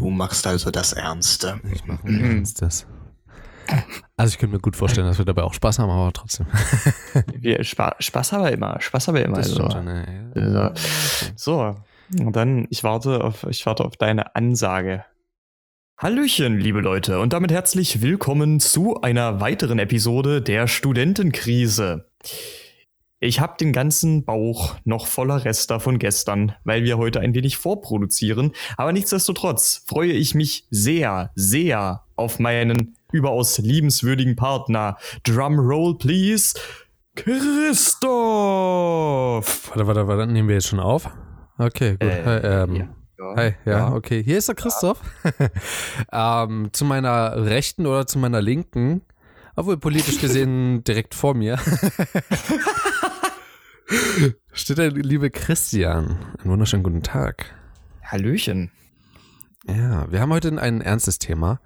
Du machst also das Ernste. Ich mache ein Ernstes. Also ich könnte mir gut vorstellen, dass wir dabei auch Spaß haben, aber trotzdem. Wir, Spaß, Spaß haben wir immer. Spaß haben wir immer. Also. schon, ja. So, und dann, ich warte auf, ich warte auf deine Ansage. Hallöchen, liebe Leute, und damit herzlich willkommen zu einer weiteren Episode der Studentenkrise. Ich habe den ganzen Bauch noch voller Rester von gestern, weil wir heute ein wenig vorproduzieren. Aber nichtsdestotrotz freue ich mich sehr, sehr auf meinen überaus liebenswürdigen Partner. Drum roll, please. Christoph! Warte, warte, warte, nehmen wir jetzt schon auf? Okay, gut. Äh, Hi, ähm, ja. Hi, ja, Ja. okay. Hier ist der Christoph. ähm, zu meiner Rechten oder zu meiner Linken, obwohl politisch gesehen direkt vor mir, steht der liebe Christian. Einen wunderschönen guten Tag. Hallöchen. Ja, wir haben heute ein ernstes Thema.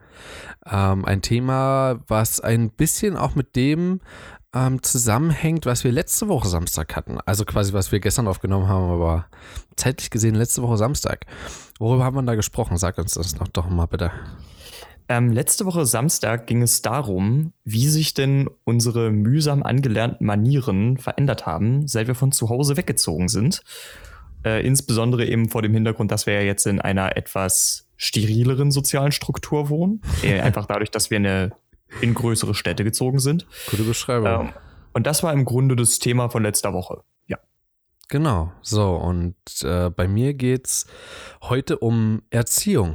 Ähm, ein Thema, was ein bisschen auch mit dem ähm, zusammenhängt, was wir letzte Woche Samstag hatten. Also quasi, was wir gestern aufgenommen haben, aber zeitlich gesehen letzte Woche Samstag. Worüber haben wir da gesprochen? Sag uns das noch doch mal bitte. Ähm, letzte Woche Samstag ging es darum, wie sich denn unsere mühsam angelernten Manieren verändert haben, seit wir von zu Hause weggezogen sind. Äh, insbesondere eben vor dem Hintergrund, dass wir ja jetzt in einer etwas sterileren sozialen Struktur wohnen. Äh, einfach dadurch, dass wir eine, in größere Städte gezogen sind. Gute Beschreibung. Ähm, und das war im Grunde das Thema von letzter Woche. Ja. Genau, so und äh, bei mir geht's heute um Erziehung.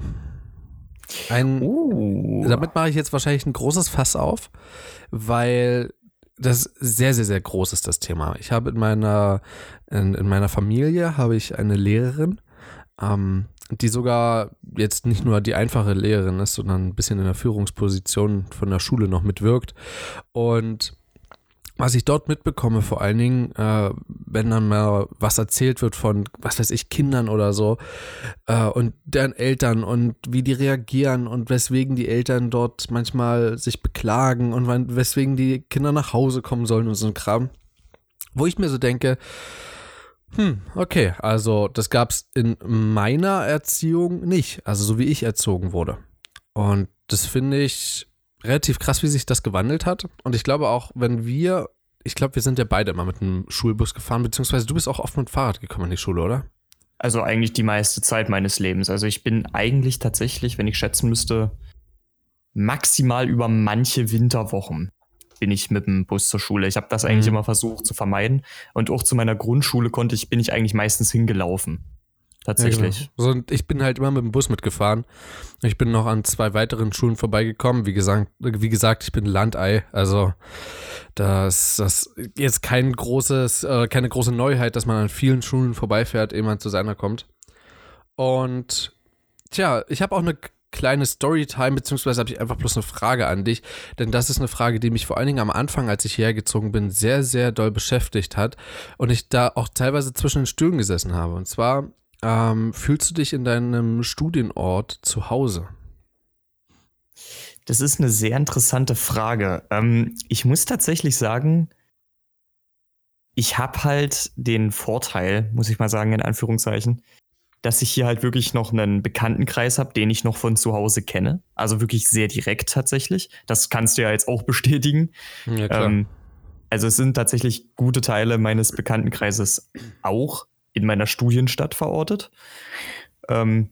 Ein, Uh. Damit mache ich jetzt wahrscheinlich ein großes Fass auf, weil das sehr, sehr, sehr groß ist, das Thema. Ich habe in meiner, in, in meiner Familie habe ich eine Lehrerin, ähm, die sogar jetzt nicht nur die einfache Lehrerin ist, sondern ein bisschen in der Führungsposition von der Schule noch mitwirkt. Und was ich dort mitbekomme, vor allen Dingen, äh, wenn dann mal was erzählt wird von, was weiß ich, Kindern oder so äh, und deren Eltern und wie die reagieren und weswegen die Eltern dort manchmal sich beklagen und wann, weswegen die Kinder nach Hause kommen sollen und so ein Kram, wo ich mir so denke, hm, okay, also das gab's in meiner Erziehung nicht, also so wie ich erzogen wurde. Und das finde ich relativ krass, wie sich das gewandelt hat. Und ich glaube auch, wenn wir, ich glaube, wir sind ja beide immer mit einem Schulbus gefahren, beziehungsweise du bist auch oft mit Fahrrad gekommen in die Schule, oder? Also eigentlich die meiste Zeit meines Lebens. Also ich bin eigentlich tatsächlich, wenn ich schätzen müsste, maximal über manche Winterwochen bin ich mit dem Bus zur Schule. Ich habe das eigentlich Mhm. immer versucht zu vermeiden. Und auch zu meiner Grundschule konnte ich, bin ich eigentlich meistens hingelaufen. Tatsächlich. Ja, genau. so, und ich bin halt immer mit dem Bus mitgefahren. Ich bin noch an zwei weiteren Schulen vorbeigekommen. Wie gesagt, wie gesagt ich bin Landei. Also das, das jetzt kein großes, äh, keine große Neuheit, dass man an vielen Schulen vorbeifährt, ehe man zu seiner kommt. Und tja, ich habe auch eine kleine Storytime, beziehungsweise habe ich einfach bloß eine Frage an dich, denn das ist eine Frage, die mich vor allen Dingen am Anfang, als ich hierher gezogen bin, sehr, sehr doll beschäftigt hat und ich da auch teilweise zwischen den Stühlen gesessen habe. Und zwar, ähm, fühlst du dich in deinem Studienort zu Hause? Das ist eine sehr interessante Frage. Ähm, ich muss tatsächlich sagen, ich habe halt den Vorteil, muss ich mal sagen, in Anführungszeichen, dass ich hier halt wirklich noch einen Bekanntenkreis habe, den ich noch von zu Hause kenne. Also wirklich sehr direkt tatsächlich. Das kannst du ja jetzt auch bestätigen. Ja, Ähm, also es sind tatsächlich gute Teile meines Bekanntenkreises auch in meiner Studienstadt verortet. Ähm,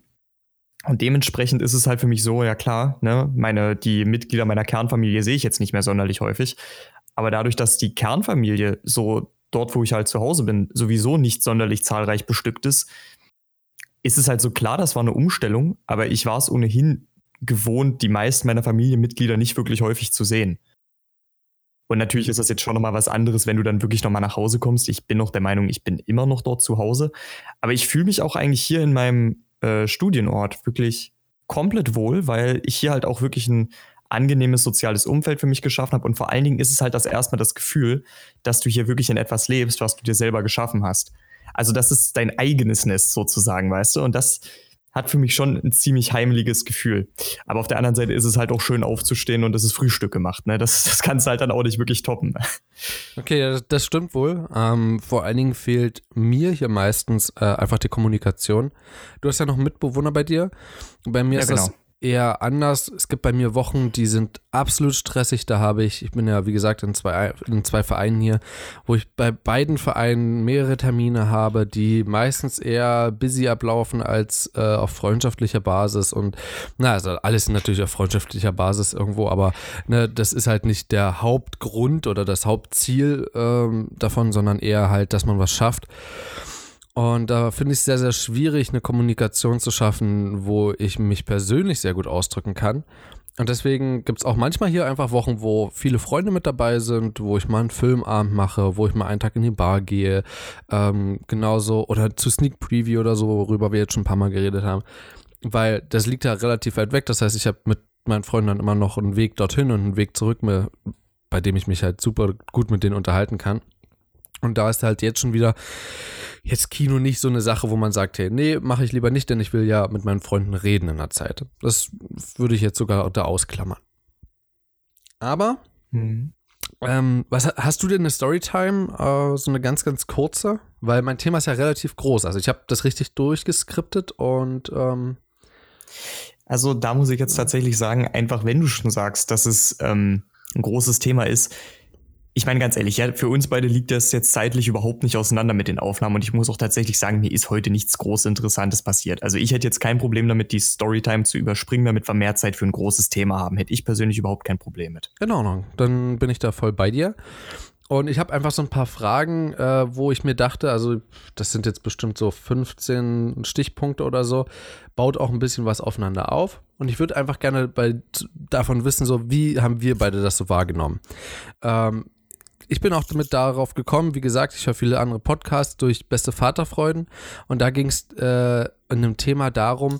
und dementsprechend ist es halt für mich so, ja klar, ne, meine, die Mitglieder meiner Kernfamilie sehe ich jetzt nicht mehr sonderlich häufig. Aber dadurch, dass die Kernfamilie so dort, wo ich halt zu Hause bin, sowieso nicht sonderlich zahlreich bestückt ist, ist es halt so klar, das war eine Umstellung, aber ich war es ohnehin gewohnt, die meisten meiner Familienmitglieder nicht wirklich häufig zu sehen. Und natürlich ist das jetzt schon nochmal was anderes, wenn du dann wirklich nochmal nach Hause kommst. Ich bin noch der Meinung, ich bin immer noch dort zu Hause. Aber ich fühle mich auch eigentlich hier in meinem äh, Studienort wirklich komplett wohl, weil ich hier halt auch wirklich ein angenehmes soziales Umfeld für mich geschaffen habe. Und vor allen Dingen ist es halt das erstmal das Gefühl, dass du hier wirklich in etwas lebst, was du dir selber geschaffen hast. Also das ist dein eigenes Nest sozusagen, weißt du? Und das hat für mich schon ein ziemlich heimliches Gefühl. Aber auf der anderen Seite ist es halt auch schön aufzustehen und es ist Frühstück gemacht. Ne? Das, das kannst du halt dann auch nicht wirklich toppen. Okay, das stimmt wohl. Ähm, vor allen Dingen fehlt mir hier meistens äh, einfach die Kommunikation. Du hast ja noch einen Mitbewohner bei dir. Bei mir ja, ist genau. das eher anders. Es gibt bei mir Wochen, die sind absolut stressig. Da habe ich, ich bin ja wie gesagt in zwei, in zwei Vereinen hier, wo ich bei beiden Vereinen mehrere Termine habe, die meistens eher busy ablaufen als äh, auf freundschaftlicher Basis. Und na, also alles natürlich auf freundschaftlicher Basis irgendwo, aber ne, das ist halt nicht der Hauptgrund oder das Hauptziel ähm, davon, sondern eher halt, dass man was schafft. Und da finde ich es sehr, sehr schwierig, eine Kommunikation zu schaffen, wo ich mich persönlich sehr gut ausdrücken kann. Und deswegen gibt es auch manchmal hier einfach Wochen, wo viele Freunde mit dabei sind, wo ich mal einen Filmabend mache, wo ich mal einen Tag in die Bar gehe, ähm, genauso, oder zu Sneak Preview oder so, worüber wir jetzt schon ein paar Mal geredet haben. Weil das liegt ja relativ weit weg. Das heißt, ich habe mit meinen Freunden dann immer noch einen Weg dorthin und einen Weg zurück, bei dem ich mich halt super gut mit denen unterhalten kann. Und da ist halt jetzt schon wieder jetzt Kino nicht so eine Sache, wo man sagt, hey, nee, mache ich lieber nicht, denn ich will ja mit meinen Freunden reden in der Zeit. Das würde ich jetzt sogar da ausklammern. Aber, mhm. ähm, was hast du denn eine Storytime, äh, so eine ganz, ganz kurze? Weil mein Thema ist ja relativ groß. Also ich habe das richtig durchgeskriptet und ähm, also da muss ich jetzt tatsächlich sagen, einfach wenn du schon sagst, dass es ähm, ein großes Thema ist, ich meine ganz ehrlich, ja, für uns beide liegt das jetzt zeitlich überhaupt nicht auseinander mit den Aufnahmen und ich muss auch tatsächlich sagen, mir ist heute nichts groß Interessantes passiert. Also ich hätte jetzt kein Problem damit, die Storytime zu überspringen, damit wir mehr Zeit für ein großes Thema haben. Hätte ich persönlich überhaupt kein Problem mit. Genau, dann bin ich da voll bei dir. Und ich habe einfach so ein paar Fragen, äh, wo ich mir dachte, also das sind jetzt bestimmt so 15 Stichpunkte oder so, baut auch ein bisschen was aufeinander auf. Und ich würde einfach gerne bei, davon wissen, so wie haben wir beide das so wahrgenommen. Ähm, ich bin auch damit darauf gekommen, wie gesagt, ich höre viele andere Podcasts durch beste Vaterfreuden und da ging es äh, in einem Thema darum,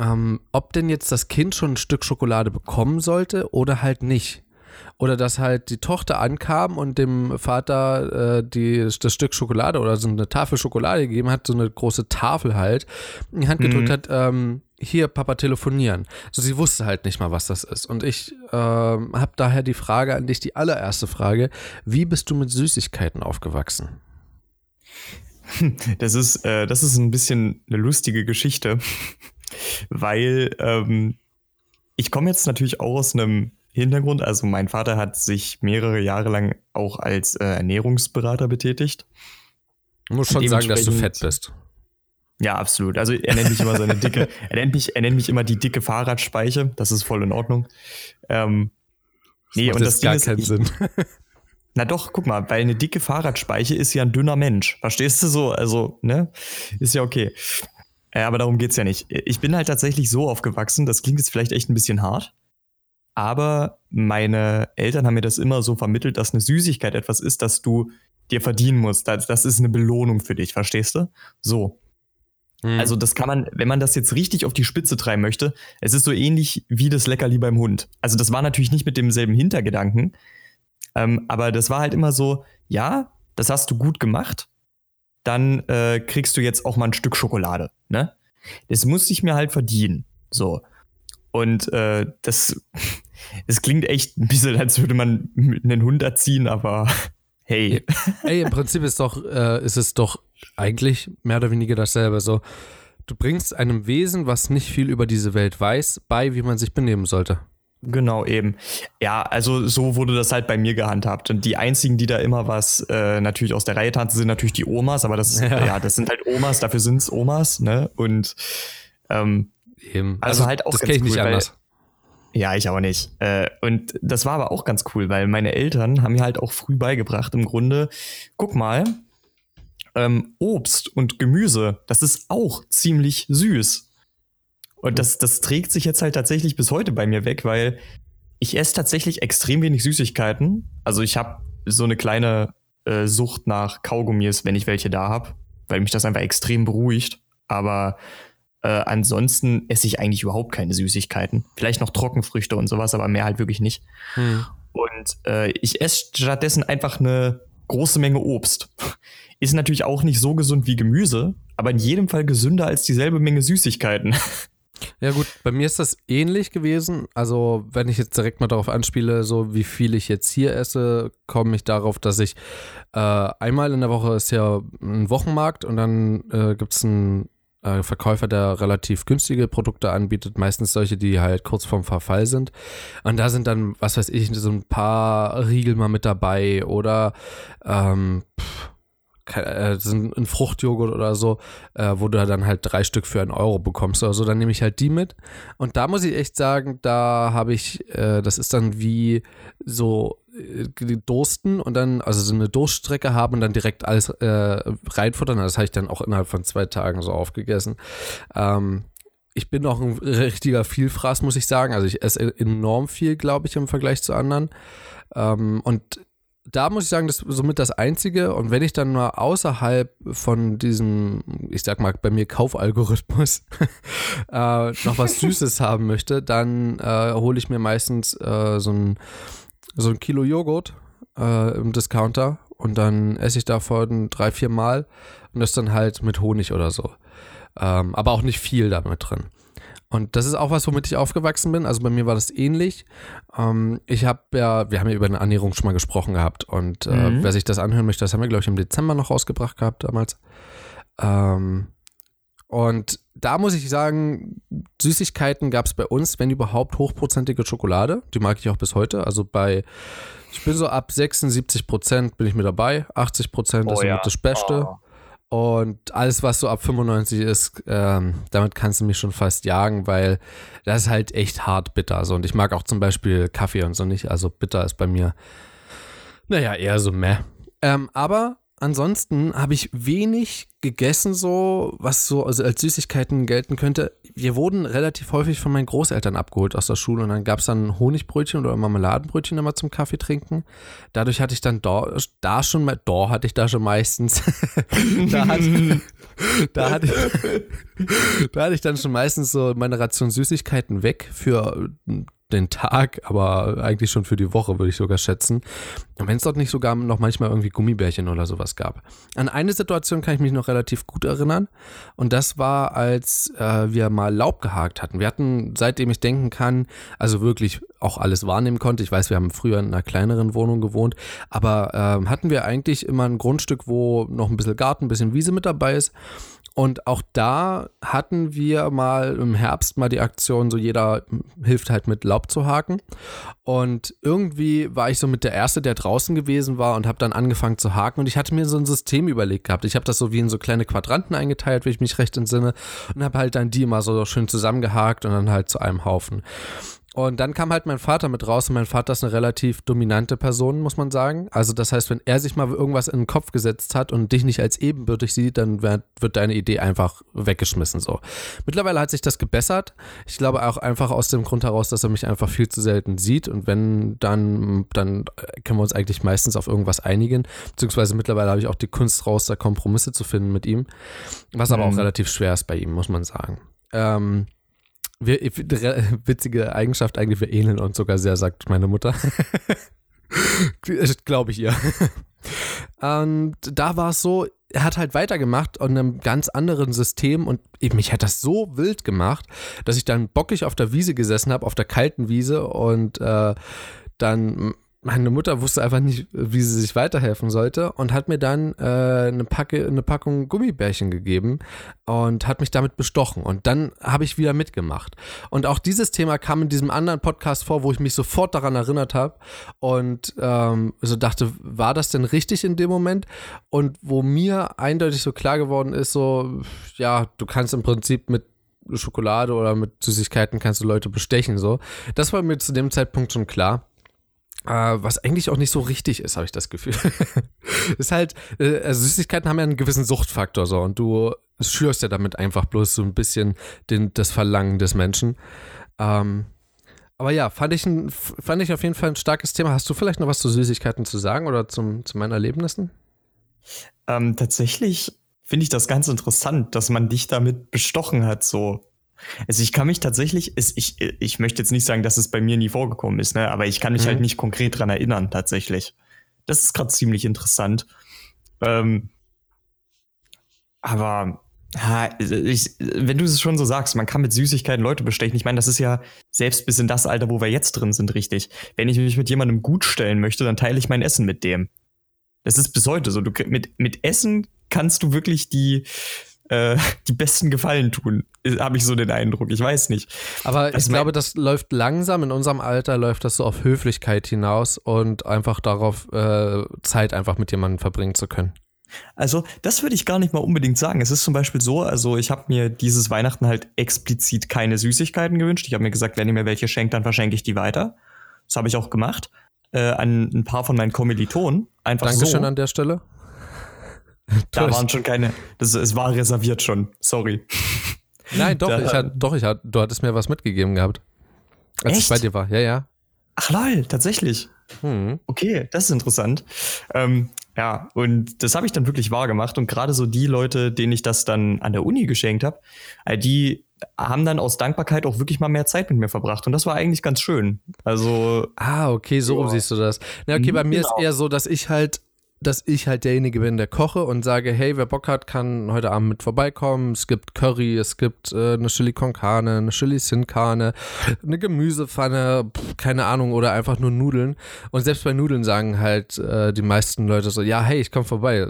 ähm, ob denn jetzt das Kind schon ein Stück Schokolade bekommen sollte oder halt nicht. Oder dass halt die Tochter ankam und dem Vater äh, die, das Stück Schokolade oder so eine Tafel Schokolade gegeben hat, so eine große Tafel halt, in die Hand gedrückt mhm. hat, ähm, hier Papa telefonieren. So, sie wusste halt nicht mal, was das ist. Und ich äh, habe daher die Frage an dich, die allererste Frage, wie bist du mit Süßigkeiten aufgewachsen? Das ist, äh, das ist ein bisschen eine lustige Geschichte, weil ähm, ich komme jetzt natürlich auch aus einem Hintergrund. Also mein Vater hat sich mehrere Jahre lang auch als äh, Ernährungsberater betätigt. Ich muss schon sagen, dass du fett bist. Ja, absolut. Also er nennt mich immer seine dicke, er nennt mich, er nennt mich immer die dicke Fahrradspeiche. Das ist voll in Ordnung. Ähm, das nee, und das gar keinen ist, Sinn. Na doch, guck mal, weil eine dicke Fahrradspeiche ist ja ein dünner Mensch. Verstehst du so? Also, ne? Ist ja okay. Ja, aber darum geht's ja nicht. Ich bin halt tatsächlich so aufgewachsen, das klingt jetzt vielleicht echt ein bisschen hart, aber meine Eltern haben mir das immer so vermittelt, dass eine Süßigkeit etwas ist, das du dir verdienen musst. Das, das ist eine Belohnung für dich, verstehst du? So. Mhm. Also das kann man, wenn man das jetzt richtig auf die Spitze treiben möchte, es ist so ähnlich wie das Leckerli beim Hund. Also das war natürlich nicht mit demselben Hintergedanken, ähm, aber das war halt immer so, ja, das hast du gut gemacht, dann äh, kriegst du jetzt auch mal ein Stück Schokolade, ne? Das muss ich mir halt verdienen, so. Und äh, das, es klingt echt ein bisschen, als würde man einen Hund erziehen, aber hey. Ey, im Prinzip ist doch, äh, ist es doch eigentlich mehr oder weniger dasselbe. So, du bringst einem Wesen, was nicht viel über diese Welt weiß, bei, wie man sich benehmen sollte. Genau, eben. Ja, also so wurde das halt bei mir gehandhabt. Und die einzigen, die da immer was äh, natürlich aus der Reihe tanzen, sind natürlich die Omas, aber das ist, ja, ja das sind halt Omas, dafür sind es Omas, ne? Und ähm, eben. Also, also halt auch das kenne ich nicht cool, anders. Ja, ich auch nicht. Äh, und das war aber auch ganz cool, weil meine Eltern haben mir halt auch früh beigebracht, im Grunde, guck mal, ähm, Obst und Gemüse, das ist auch ziemlich süß. Und das, das trägt sich jetzt halt tatsächlich bis heute bei mir weg, weil ich esse tatsächlich extrem wenig Süßigkeiten. Also ich habe so eine kleine äh, Sucht nach Kaugummis, wenn ich welche da habe, weil mich das einfach extrem beruhigt. Aber äh, ansonsten esse ich eigentlich überhaupt keine Süßigkeiten. Vielleicht noch Trockenfrüchte und sowas, aber mehr halt wirklich nicht. Hm. Und äh, ich esse stattdessen einfach eine große Menge Obst. Ist natürlich auch nicht so gesund wie Gemüse, aber in jedem Fall gesünder als dieselbe Menge Süßigkeiten. Ja gut, bei mir ist das ähnlich gewesen. Also wenn ich jetzt direkt mal darauf anspiele, so wie viel ich jetzt hier esse, komme ich darauf, dass ich äh, einmal in der Woche ist ja ein Wochenmarkt und dann äh, gibt es einen äh, Verkäufer, der relativ günstige Produkte anbietet, meistens solche, die halt kurz vorm Verfall sind. Und da sind dann, was weiß ich, so ein paar Riegel mal mit dabei oder ähm, pff, äh, ein Fruchtjoghurt oder so, äh, wo du dann halt drei Stück für einen Euro bekommst oder so, dann nehme ich halt die mit. Und da muss ich echt sagen, da habe ich, äh, das ist dann wie so Dursten und dann, also so eine Durststrecke haben und dann direkt alles äh, reinfuttern. Das habe ich dann auch innerhalb von zwei Tagen so aufgegessen. Ähm, ich bin auch ein richtiger Vielfraß, muss ich sagen. Also ich esse enorm viel, glaube ich, im Vergleich zu anderen. Ähm, und da muss ich sagen, das ist somit das Einzige. Und wenn ich dann mal außerhalb von diesem, ich sag mal, bei mir Kaufalgorithmus äh, noch was Süßes haben möchte, dann äh, hole ich mir meistens äh, so, ein, so ein Kilo Joghurt äh, im Discounter und dann esse ich davon drei, vier Mal und das dann halt mit Honig oder so. Ähm, aber auch nicht viel damit drin. Und das ist auch was, womit ich aufgewachsen bin. Also bei mir war das ähnlich. Ähm, ich habe ja, wir haben ja über eine Ernährung schon mal gesprochen gehabt. Und äh, mhm. wer sich das anhören möchte, das haben wir, glaube ich, im Dezember noch rausgebracht gehabt damals. Ähm, und da muss ich sagen, Süßigkeiten gab es bei uns, wenn überhaupt, hochprozentige Schokolade. Die mag ich auch bis heute. Also bei, ich bin so ab 76 Prozent bin ich mit dabei. 80 Prozent oh, ist ja. das Beste. Oh. Und alles, was so ab 95 ist, ähm, damit kannst du mich schon fast jagen, weil das ist halt echt hart bitter. So. Und ich mag auch zum Beispiel Kaffee und so nicht. Also bitter ist bei mir, naja, eher so meh. Ähm, aber ansonsten habe ich wenig gegessen, so was so also als Süßigkeiten gelten könnte. Wir wurden relativ häufig von meinen Großeltern abgeholt aus der Schule und dann gab es dann Honigbrötchen oder Marmeladenbrötchen immer zum Kaffee trinken. Dadurch hatte ich dann da, da schon mal, da hatte ich da schon meistens, da, hatte, da, hatte ich, da hatte ich dann schon meistens so meine Ration Süßigkeiten weg für den Tag, aber eigentlich schon für die Woche, würde ich sogar schätzen. Und wenn es dort nicht sogar noch manchmal irgendwie Gummibärchen oder sowas gab. An eine Situation kann ich mich noch relativ gut erinnern. Und das war, als äh, wir mal Laub gehakt hatten. Wir hatten, seitdem ich denken kann, also wirklich auch alles wahrnehmen konnte. Ich weiß, wir haben früher in einer kleineren Wohnung gewohnt, aber äh, hatten wir eigentlich immer ein Grundstück, wo noch ein bisschen Garten, ein bisschen Wiese mit dabei ist. Und auch da hatten wir mal im Herbst mal die Aktion, so jeder hilft halt mit Laub zu haken. Und irgendwie war ich so mit der Erste, der draußen gewesen war und habe dann angefangen zu haken. Und ich hatte mir so ein System überlegt gehabt. Ich habe das so wie in so kleine Quadranten eingeteilt, wie ich mich recht entsinne. Und habe halt dann die immer so schön zusammengehakt und dann halt zu einem Haufen. Und dann kam halt mein Vater mit raus und mein Vater ist eine relativ dominante Person, muss man sagen. Also das heißt, wenn er sich mal irgendwas in den Kopf gesetzt hat und dich nicht als ebenbürtig sieht, dann wird, wird deine Idee einfach weggeschmissen so. Mittlerweile hat sich das gebessert. Ich glaube auch einfach aus dem Grund heraus, dass er mich einfach viel zu selten sieht und wenn, dann, dann können wir uns eigentlich meistens auf irgendwas einigen. Beziehungsweise mittlerweile habe ich auch die Kunst raus, da Kompromisse zu finden mit ihm. Was aber mhm. auch relativ schwer ist bei ihm, muss man sagen. Ähm, wir, witzige Eigenschaft eigentlich, wir ähneln uns sogar sehr, sagt meine Mutter. Glaube ich ihr. Und da war es so, er hat halt weitergemacht an einem ganz anderen System und mich hat das so wild gemacht, dass ich dann bockig auf der Wiese gesessen habe, auf der kalten Wiese und äh, dann meine Mutter wusste einfach nicht, wie sie sich weiterhelfen sollte und hat mir dann äh, eine, Packe, eine Packung Gummibärchen gegeben und hat mich damit bestochen. Und dann habe ich wieder mitgemacht. Und auch dieses Thema kam in diesem anderen Podcast vor, wo ich mich sofort daran erinnert habe und ähm, so dachte, war das denn richtig in dem Moment? Und wo mir eindeutig so klar geworden ist, so, ja, du kannst im Prinzip mit Schokolade oder mit Süßigkeiten kannst du Leute bestechen, so. Das war mir zu dem Zeitpunkt schon klar. Uh, was eigentlich auch nicht so richtig ist, habe ich das Gefühl. ist halt, äh, also Süßigkeiten haben ja einen gewissen Suchtfaktor so und du schürst ja damit einfach bloß so ein bisschen den, das Verlangen des Menschen. Ähm, aber ja, fand ich, ein, fand ich auf jeden Fall ein starkes Thema. Hast du vielleicht noch was zu Süßigkeiten zu sagen oder zum, zu meinen Erlebnissen? Ähm, tatsächlich finde ich das ganz interessant, dass man dich damit bestochen hat, so also ich kann mich tatsächlich, ich, ich möchte jetzt nicht sagen, dass es bei mir nie vorgekommen ist, ne? aber ich kann mich halt mhm. halt nicht konkret dran erinnern, tatsächlich. Das ist gerade ziemlich interessant. Ähm, aber Ja, ich, wenn du es schon so sagst, man kann mit Süßigkeiten Leute bestechen. Ich meine, das ist ja selbst bis in das Alter, wo wir jetzt drin sind, richtig. Wenn ich mich mit jemandem gut stellen möchte, dann teile ich mein Essen mit dem. Das ist bis heute so. Du, mit, mit Essen kannst du wirklich die, äh, die besten Gefallen tun, habe ich so den Eindruck. Ich weiß nicht. Aber das ich glaube, das läuft langsam. In unserem Alter läuft das so auf Höflichkeit hinaus und einfach darauf, äh, Zeit einfach mit jemandem verbringen zu können. Also, das würde ich gar nicht mal unbedingt sagen. Es ist zum Beispiel so, also ich habe mir dieses Weihnachten halt explizit keine Süßigkeiten gewünscht. Ich habe mir gesagt, wenn ihr mir welche schenkt, dann verschenke ich die weiter. Das habe ich auch gemacht. Äh, an ein paar von meinen Kommilitonen. Einfach Dankeschön so. an der Stelle. Da waren schon keine. Das, es war reserviert schon. Sorry. Nein, doch, da, ich hat, doch, ich hat, du hattest mir was mitgegeben gehabt. Als echt? ich bei dir war. Ja, ja. Ach lol, tatsächlich. Hm. Okay, das ist interessant. Ähm, ja, und das habe ich dann wirklich wahr gemacht. Und gerade so die Leute, denen ich das dann an der Uni geschenkt habe, äh, die haben dann aus Dankbarkeit auch wirklich mal mehr Zeit mit mir verbracht. Und das war eigentlich ganz schön. Also. Ah, okay, so ja. siehst du das. Na, okay, bei mir genau. ist eher so, dass ich halt dass ich halt derjenige bin, der koche und sage, hey, wer Bock hat, kann heute Abend mit vorbeikommen. Es gibt Curry, es gibt äh, eine Chili con Carne, eine Chili Sin Carne, eine Gemüsepfanne, pff, keine Ahnung, oder einfach nur Nudeln. Und selbst bei Nudeln sagen halt äh, die meisten Leute so, ja, hey, ich komme vorbei.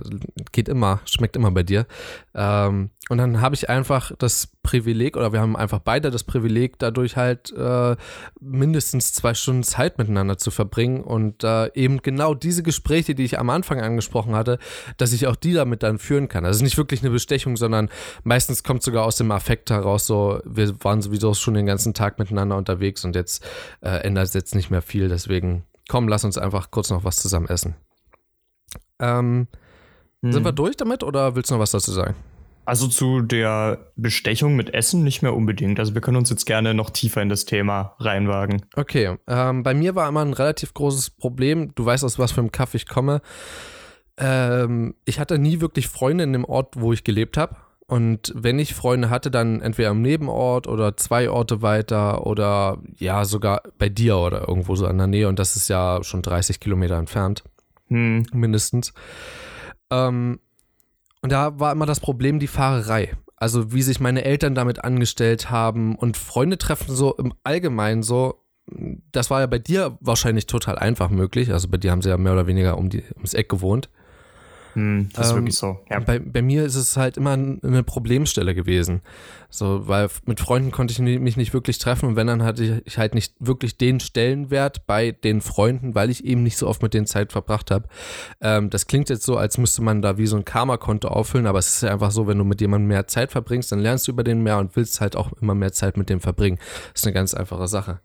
Geht immer, schmeckt immer bei dir. Ähm, und dann habe ich einfach das Privileg, oder wir haben einfach beide das Privileg, dadurch halt äh, mindestens zwei Stunden Zeit miteinander zu verbringen und äh, eben genau diese Gespräche, die ich am Anfang angesprochen hatte, dass ich auch die damit dann führen kann. Das ist nicht wirklich eine Bestechung, sondern meistens kommt sogar aus dem Affekt heraus, so, wir waren sowieso schon den ganzen Tag miteinander unterwegs und jetzt äh, ändert es jetzt nicht mehr viel. Deswegen, komm, lass uns einfach kurz noch was zusammen essen. Ähm, hm. Sind wir durch damit oder willst du noch was dazu sagen? Also zu der Bestechung mit Essen nicht mehr unbedingt. Also wir können uns jetzt gerne noch tiefer in das Thema reinwagen. Okay, ähm, bei mir war immer ein relativ großes Problem. Du weißt aus was für einem Kaff ich komme. Ähm, ich hatte nie wirklich Freunde in dem Ort, wo ich gelebt habe. Und wenn ich Freunde hatte, dann entweder im Nebenort oder zwei Orte weiter oder ja, sogar bei dir oder irgendwo so in der Nähe. Und das ist ja schon 30 Kilometer entfernt. Hm. Mindestens. Ähm, und da war immer das Problem die Fahrerei. Also wie sich meine Eltern damit angestellt haben und Freunde treffen so im Allgemeinen so. Das war ja bei dir wahrscheinlich total einfach möglich. Also bei dir haben sie ja mehr oder weniger um die, ums Eck gewohnt. Hm, das ist ähm, wirklich so. Ja. Bei, bei mir ist es halt immer eine Problemstelle gewesen. So, weil mit Freunden konnte ich mich nicht wirklich treffen und wenn, dann hatte ich halt nicht wirklich den Stellenwert bei den Freunden, weil ich eben nicht so oft mit denen Zeit verbracht habe. Ähm, das klingt jetzt so, als müsste man da wie so ein Karma-Konto auffüllen, aber es ist ja einfach so, wenn du mit jemandem mehr Zeit verbringst, dann lernst du über den mehr und willst halt auch immer mehr Zeit mit dem verbringen. Das ist eine ganz einfache Sache.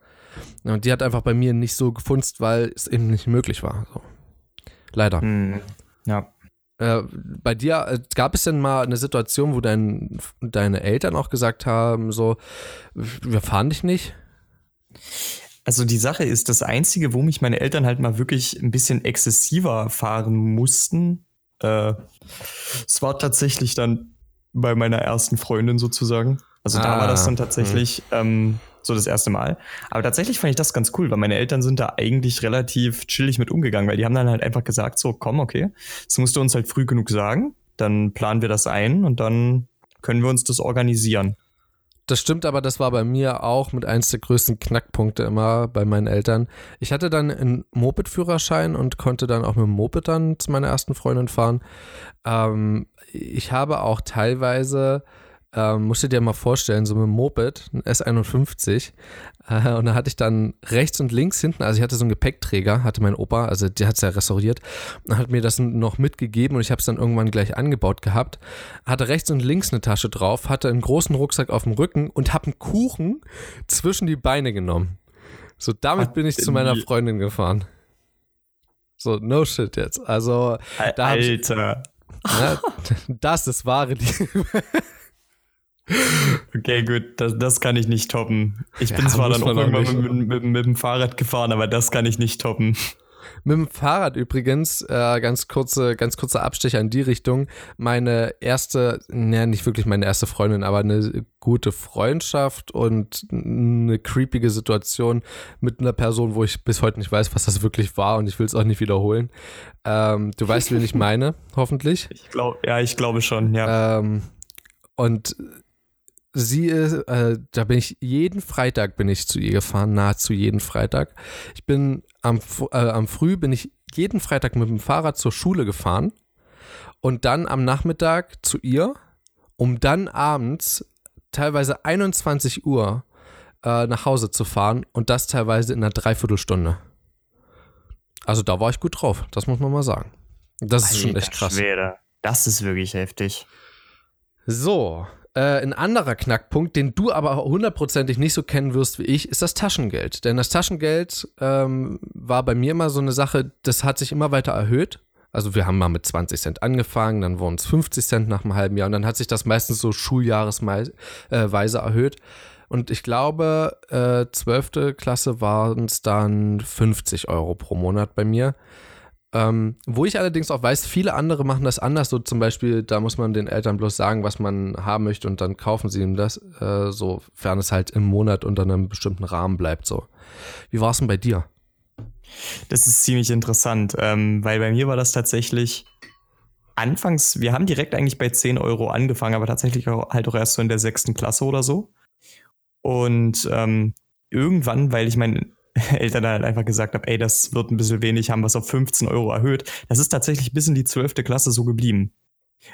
Und die hat einfach bei mir nicht so gefunzt, weil es eben nicht möglich war. So. Leider. Hm, ja. Äh, bei dir äh, gab es denn mal eine Situation, wo dein, deine Eltern auch gesagt haben, so, wir fahren dich nicht? Also die Sache ist, das Einzige, wo mich meine Eltern halt mal wirklich ein bisschen exzessiver fahren mussten, äh, es war tatsächlich dann bei meiner ersten Freundin sozusagen. Also ah, da war das dann ah, tatsächlich ähm, so das erste Mal. Aber tatsächlich fand ich das ganz cool, weil meine Eltern sind da eigentlich relativ chillig mit umgegangen, weil die haben dann halt einfach gesagt, so komm, okay, das musst du uns halt früh genug sagen, dann planen wir das ein und dann können wir uns das organisieren. Das stimmt, aber das war bei mir auch mit eins der größten Knackpunkte immer bei meinen Eltern. Ich hatte dann einen Moped-Führerschein und konnte dann auch mit dem Moped dann zu meiner ersten Freundin fahren. Ähm, ich habe auch teilweise ähm, musst du dir mal vorstellen, so mit dem Moped, ein S51. Äh, und da hatte ich dann rechts und links hinten, also ich hatte so einen Gepäckträger, hatte mein Opa, also der hat es ja restauriert, und hat mir das noch mitgegeben und ich habe es dann irgendwann gleich angebaut gehabt. Hatte rechts und links eine Tasche drauf, hatte einen großen Rucksack auf dem Rücken und habe einen Kuchen zwischen die Beine genommen. So, damit bin ich zu meiner Freundin gefahren. So, no shit jetzt. Also, da Alter. Ich, ja, das ist wahre Liebe. Okay, gut, das, das kann ich nicht toppen. Ich bin ja, zwar dann auch irgendwann mit, mit, mit, dem Fahrrad gefahren, aber das kann ich nicht toppen. Mit dem Fahrrad übrigens, äh, ganz kurze, ganz kurzer Abstecher in die Richtung. Meine erste, naja, nicht wirklich meine erste Freundin, aber eine gute Freundschaft und eine creepige Situation mit einer Person, wo ich bis heute nicht weiß, was das wirklich war und ich will es auch nicht wiederholen. Ähm, du weißt, wen ich meine, hoffentlich. Ich glaube, ja, ich glaube schon, ja. Ähm, Und sie ist, äh, da bin ich jeden Freitag bin ich zu ihr gefahren, nahezu jeden Freitag. Ich bin am, äh, am Früh bin ich jeden Freitag mit dem Fahrrad zur Schule gefahren und dann am Nachmittag zu ihr, um dann abends teilweise 21 Uhr äh, nach Hause zu fahren und das teilweise in einer Dreiviertelstunde. Also da war ich gut drauf, das muss man mal sagen. Das ist schon echt krass. Schwede. Das ist wirklich heftig. So, äh, ein anderer Knackpunkt, den du aber hundertprozentig nicht so kennen wirst wie ich, ist das Taschengeld. Denn das Taschengeld ähm, war bei mir immer so eine Sache, das hat sich immer weiter erhöht. Also wir haben mal mit 20 Cent angefangen, dann wurden es 50 Cent nach einem halben Jahr und dann hat sich das meistens so schuljahresweise äh, erhöht. Und ich glaube, äh, 12. Klasse waren es dann 50 Euro pro Monat bei mir. Ähm, wo ich allerdings auch weiß, viele andere machen das anders. So zum Beispiel, da muss man den Eltern bloß sagen, was man haben möchte und dann kaufen sie ihm das, äh, sofern es halt im Monat unter einem bestimmten Rahmen bleibt. So. Wie war es denn bei dir? Das ist ziemlich interessant, ähm, weil bei mir war das tatsächlich anfangs, wir haben direkt eigentlich bei 10 Euro angefangen, aber tatsächlich auch, halt auch erst so in der sechsten Klasse oder so. Und ähm, irgendwann, weil ich mein Eltern dann halt einfach gesagt habe, ey, das wird ein bisschen wenig, haben wir es auf 15 Euro erhöht. Das ist tatsächlich bis in die 12. Klasse so geblieben.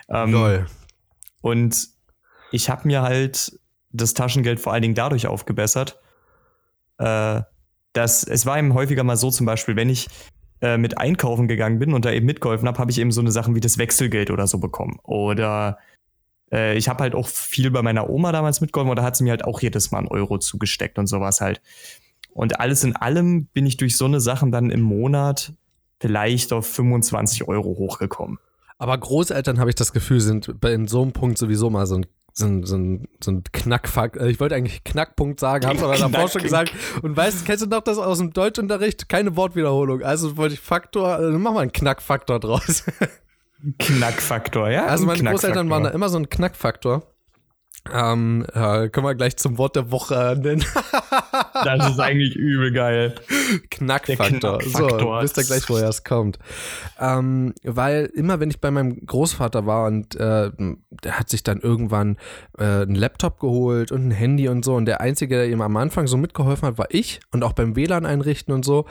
Ähm, Lol. Und ich habe mir halt das Taschengeld vor allen Dingen dadurch aufgebessert, äh, dass es war eben häufiger mal so zum Beispiel, wenn ich äh, mit einkaufen gegangen bin und da eben mitgeholfen habe, habe ich eben so eine Sachen wie das Wechselgeld oder so bekommen. Oder äh, ich habe halt auch viel bei meiner Oma damals mitgeholfen und da hat sie mir halt auch jedes Mal einen Euro zugesteckt und sowas halt. Und alles in allem bin ich durch so eine Sachen dann im Monat vielleicht auf 25 Euro hochgekommen. Aber Großeltern, habe ich das Gefühl, sind in so einem Punkt sowieso mal so ein so ein, so ein, so ein Knackfakt. Äh, ich wollte eigentlich Knackpunkt sagen, habe es aber davor schon gesagt. Und weißt, kennst du noch das aus dem Deutschunterricht? Keine Wortwiederholung. Also wollte ich Faktor, äh, mach mal einen Knackfaktor draus. Knackfaktor, ja. Also meine Großeltern waren da immer so ein Knackfaktor. Ähm, ja, können wir gleich zum Wort der Woche nennen. das ist eigentlich übel geil. Knackfaktor. Knackfaktor. So, wisst ihr gleich, woher es kommt. Ähm, weil immer, wenn ich bei meinem Großvater war und äh, der hat sich dann irgendwann äh, einen Laptop geholt und ein Handy und so und der Einzige, der ihm am Anfang so mitgeholfen hat, war ich und auch beim WLAN einrichten und so.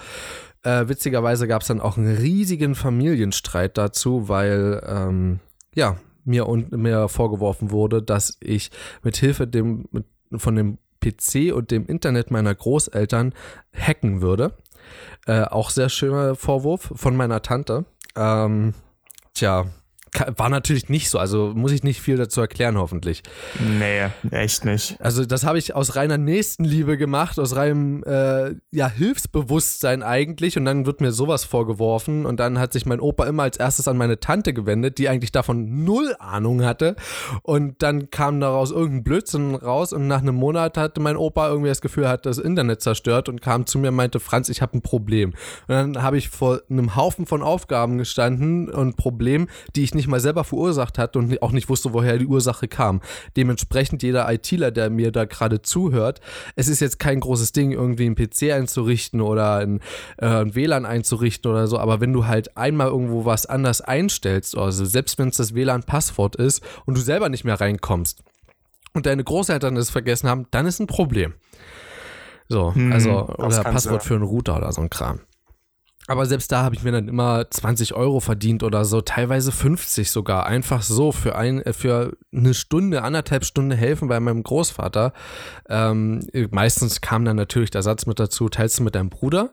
Äh, witzigerweise gab es dann auch einen riesigen Familienstreit dazu, weil ähm, ja, mir und mir vorgeworfen wurde, dass ich mit Hilfe dem von dem PC und dem Internet meiner Großeltern hacken würde. Äh, auch sehr schöner Vorwurf von meiner Tante. Ähm, tja, war natürlich nicht so, also muss ich nicht viel dazu erklären, hoffentlich. Nee, echt nicht. Also, das habe ich aus reiner Nächstenliebe gemacht, aus reinem äh, ja, Hilfsbewusstsein eigentlich. Und dann wird mir sowas vorgeworfen. Und dann hat sich mein Opa immer als erstes an meine Tante gewendet, die eigentlich davon null Ahnung hatte. Und dann kam daraus irgendein Blödsinn raus. Und nach einem Monat hatte mein Opa irgendwie das Gefühl, er hat das Internet zerstört und kam zu mir und meinte, Franz, ich habe ein Problem. Und dann habe ich vor einem Haufen von Aufgaben gestanden und Problemen, die ich nicht nicht mal selber verursacht hat und auch nicht wusste, woher die Ursache kam. Dementsprechend jeder ITler, der mir da gerade zuhört, es ist jetzt kein großes Ding, irgendwie einen PC einzurichten oder ein, äh, ein WLAN einzurichten oder so, aber wenn du halt einmal irgendwo was anders einstellst, also selbst wenn es das WLAN-Passwort ist und du selber nicht mehr reinkommst und deine Großeltern es vergessen haben, dann ist ein Problem. So, hm, also, oder Passwort für einen Router oder so ein Kram. Aber selbst da habe ich mir dann immer 20 Euro verdient oder so, teilweise 50 sogar. Einfach so für, ein, äh, für eine Stunde, anderthalb Stunden helfen bei meinem Großvater. Ähm, meistens kam dann natürlich der Satz mit dazu, teilst du mit deinem Bruder.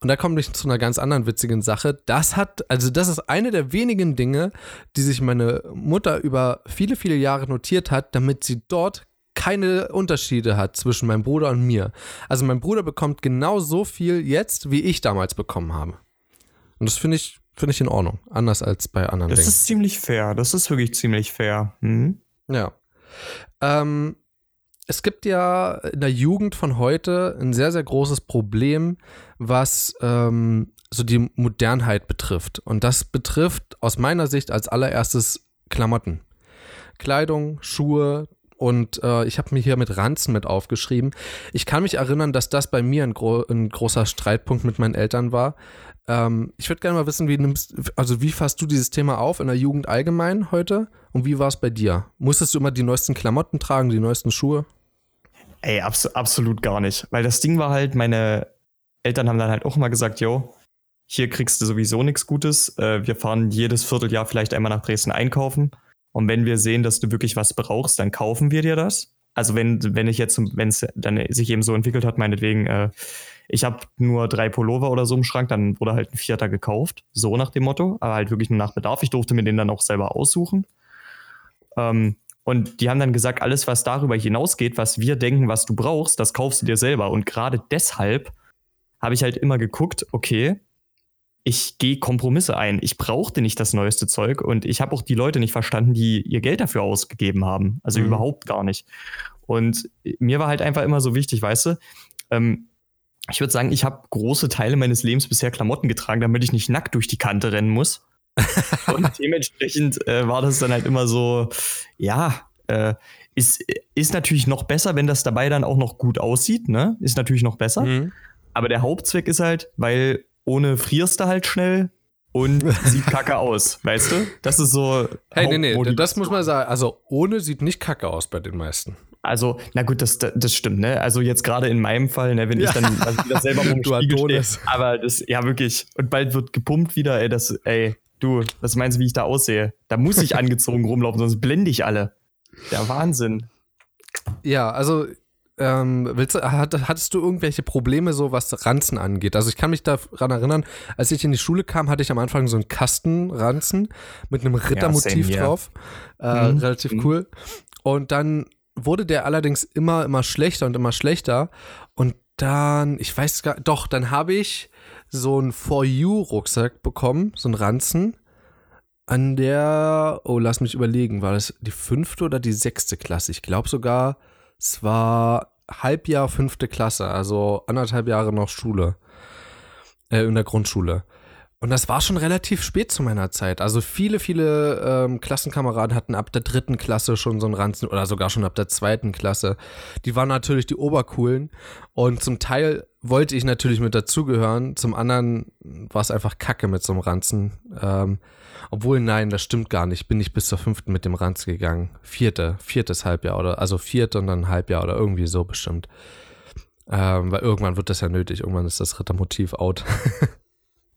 Und da komme ich zu einer ganz anderen witzigen Sache. Das hat, also das ist eine der wenigen Dinge, die sich meine Mutter über viele, viele Jahre notiert hat, damit sie dort keine Unterschiede hat zwischen meinem Bruder und mir. Also mein Bruder bekommt genau so viel jetzt, wie ich damals bekommen habe. Und das finde ich, finde ich in Ordnung. Anders als bei anderen Das Dingen. ist ziemlich fair. Das ist wirklich ziemlich fair. Mhm. Ja. Ähm, es gibt ja in der Jugend von heute ein sehr, sehr großes Problem, was ähm, so die Modernheit betrifft. Und das betrifft aus meiner Sicht als allererstes Klamotten. Kleidung, Schuhe, und äh, ich habe mir hier mit Ranzen mit aufgeschrieben. Ich kann mich erinnern, dass das bei mir ein, gro ein großer Streitpunkt mit meinen Eltern war. Ähm, ich würde gerne mal wissen, wie nimmst, also wie fasst du dieses Thema auf in der Jugend allgemein heute und wie war es bei dir? Musstest du immer die neuesten Klamotten tragen, die neuesten Schuhe? Ey, abs absolut gar nicht. Weil das Ding war halt, meine Eltern haben dann halt auch immer gesagt, yo, hier kriegst du sowieso nichts Gutes. Äh, wir fahren jedes Vierteljahr vielleicht einmal nach Dresden einkaufen. Und wenn wir sehen, dass du wirklich was brauchst, dann kaufen wir dir das. Also wenn, wenn ich jetzt, wenn es dann sich eben so entwickelt hat, meinetwegen, äh, ich habe nur drei Pullover oder so im Schrank, dann wurde halt ein vierter gekauft, so nach dem Motto, aber halt wirklich nur nach Bedarf. Ich durfte mir den dann auch selber aussuchen. Ähm, und die haben dann gesagt, alles, was darüber hinausgeht, was wir denken, was du brauchst, das kaufst du dir selber. Und gerade deshalb habe ich halt immer geguckt, okay, ich gehe Kompromisse ein. Ich brauchte nicht das neueste Zeug und ich habe auch die Leute nicht verstanden, die ihr Geld dafür ausgegeben haben. Also mhm. überhaupt gar nicht. Und mir war halt einfach immer so wichtig, weißt du, ähm, ich würde sagen, ich habe große Teile meines Lebens bisher Klamotten getragen, damit ich nicht nackt durch die Kante rennen muss. und dementsprechend äh, war das dann halt immer so, ja, äh, ist, ist natürlich noch besser, wenn das dabei dann auch noch gut aussieht, ne? Ist natürlich noch besser. Mhm. Aber der Hauptzweck ist halt, weil ohne frierst du halt schnell und sieht kacke aus, weißt du? Das ist so. Hey, nee, nee, das muss man sagen. Also ohne sieht nicht kacke aus bei den meisten. Also, na gut, das, das stimmt, ne? Also jetzt gerade in meinem Fall, ne, wenn ja. ich dann also wieder selber vom Spiegel stehe, aber das, ja wirklich, und bald wird gepumpt wieder, ey, das, ey, du, was meinst du, wie ich da aussehe? Da muss ich angezogen rumlaufen, sonst blende ich alle. Der Wahnsinn. Ja, also ähm, willst du, hat, hattest du irgendwelche Probleme, so was Ranzen angeht? Also ich kann mich daran erinnern, als ich in die Schule kam, hatte ich am Anfang so einen Kastenranzen mit einem Rittermotiv ja, drauf. Äh, mhm. Relativ mhm. cool. Und dann wurde der allerdings immer, immer schlechter und immer schlechter. Und dann, ich weiß gar doch, dann habe ich so einen For You-Rucksack bekommen, so einen Ranzen. An der, oh, lass mich überlegen, war das die fünfte oder die sechste Klasse? Ich glaube sogar, es war Halbjahr fünfte Klasse, also anderthalb Jahre noch Schule. Äh, in der Grundschule. Und das war schon relativ spät zu meiner Zeit. Also viele, viele ähm, Klassenkameraden hatten ab der dritten Klasse schon so einen Ranzen oder sogar schon ab der zweiten Klasse. Die waren natürlich die Obercoolen. Und zum Teil wollte ich natürlich mit dazugehören. Zum anderen war es einfach Kacke mit so einem Ranzen. Ähm, obwohl, nein, das stimmt gar nicht. Bin ich bis zur fünften mit dem Ranz gegangen. Vierte, viertes Halbjahr oder, also vierte und dann Halbjahr oder irgendwie so bestimmt. Ähm, weil irgendwann wird das ja nötig. Irgendwann ist das Rittermotiv out.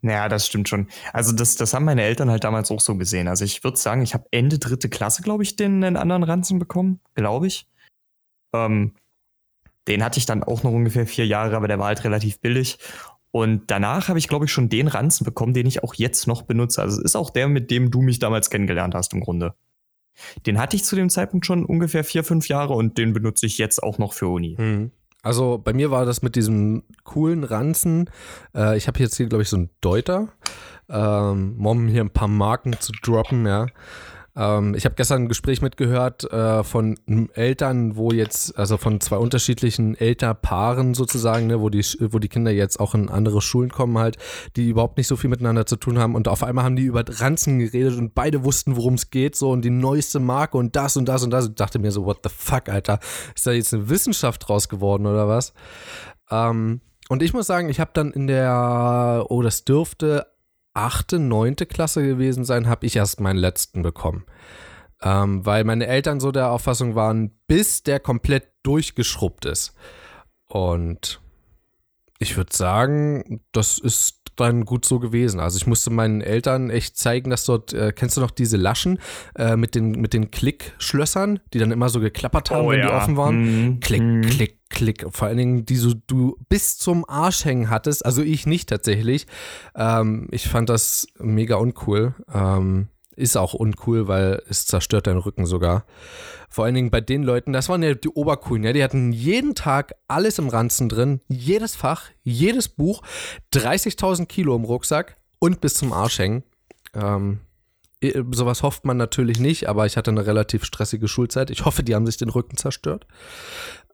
Naja, das stimmt schon. Also das, das haben meine Eltern halt damals auch so gesehen. Also ich würde sagen, ich habe Ende dritte Klasse, glaube ich, den, den anderen Ranzen bekommen, glaube ich. Ähm, den hatte ich dann auch noch ungefähr vier Jahre, aber der war halt relativ billig. Und danach habe ich, glaube ich, schon den Ranzen bekommen, den ich auch jetzt noch benutze. Also es ist auch der, mit dem du mich damals kennengelernt hast im Grunde. Den hatte ich zu dem Zeitpunkt schon ungefähr vier, fünf Jahre und den benutze ich jetzt auch noch für Uni. Hm. Also bei mir war das mit diesem coolen Ranzen. Äh, ich habe jetzt hier, glaube ich, so einen Deuter. Ähm, um hier ein paar Marken zu droppen, ja. Ähm, ich habe gestern ein Gespräch mitgehört äh, von Eltern, wo jetzt, also von zwei unterschiedlichen Elternpaaren sozusagen, ne, wo die, wo die Kinder jetzt auch in andere Schulen kommen halt, die überhaupt nicht so viel miteinander zu tun haben. Und auf einmal haben die über Ranzen geredet und beide wussten, worum es geht, so und die neueste Marke und das und das und das. Ich dachte mir so, what the fuck, Alter? Ist da jetzt eine Wissenschaft draus geworden oder was? Ähm, und ich muss sagen, ich habe dann in der, oh, das dürfte achte, neunte Klasse gewesen sein, habe ich erst meinen letzten bekommen. Ähm, weil meine Eltern so der Auffassung waren, bis der komplett durchgeschrubbt ist. Und ich würde sagen, das ist dann gut so gewesen. Also ich musste meinen Eltern echt zeigen, dass dort, äh, kennst du noch diese Laschen äh, mit den, mit den Klickschlössern, die dann immer so geklappert haben, oh, wenn ja. die offen waren? Mhm. Klick, mhm. klick, klick. Vor allen Dingen, die so du bis zum Arsch hängen hattest. Also ich nicht tatsächlich. Ähm, ich fand das mega uncool. Ähm, ist auch uncool, weil es zerstört deinen Rücken sogar. Vor allen Dingen bei den Leuten, das waren ja die Obercoolen, ja, die hatten jeden Tag alles im Ranzen drin, jedes Fach, jedes Buch, 30.000 Kilo im Rucksack und bis zum Arsch hängen. Ähm, sowas hofft man natürlich nicht, aber ich hatte eine relativ stressige Schulzeit. Ich hoffe, die haben sich den Rücken zerstört.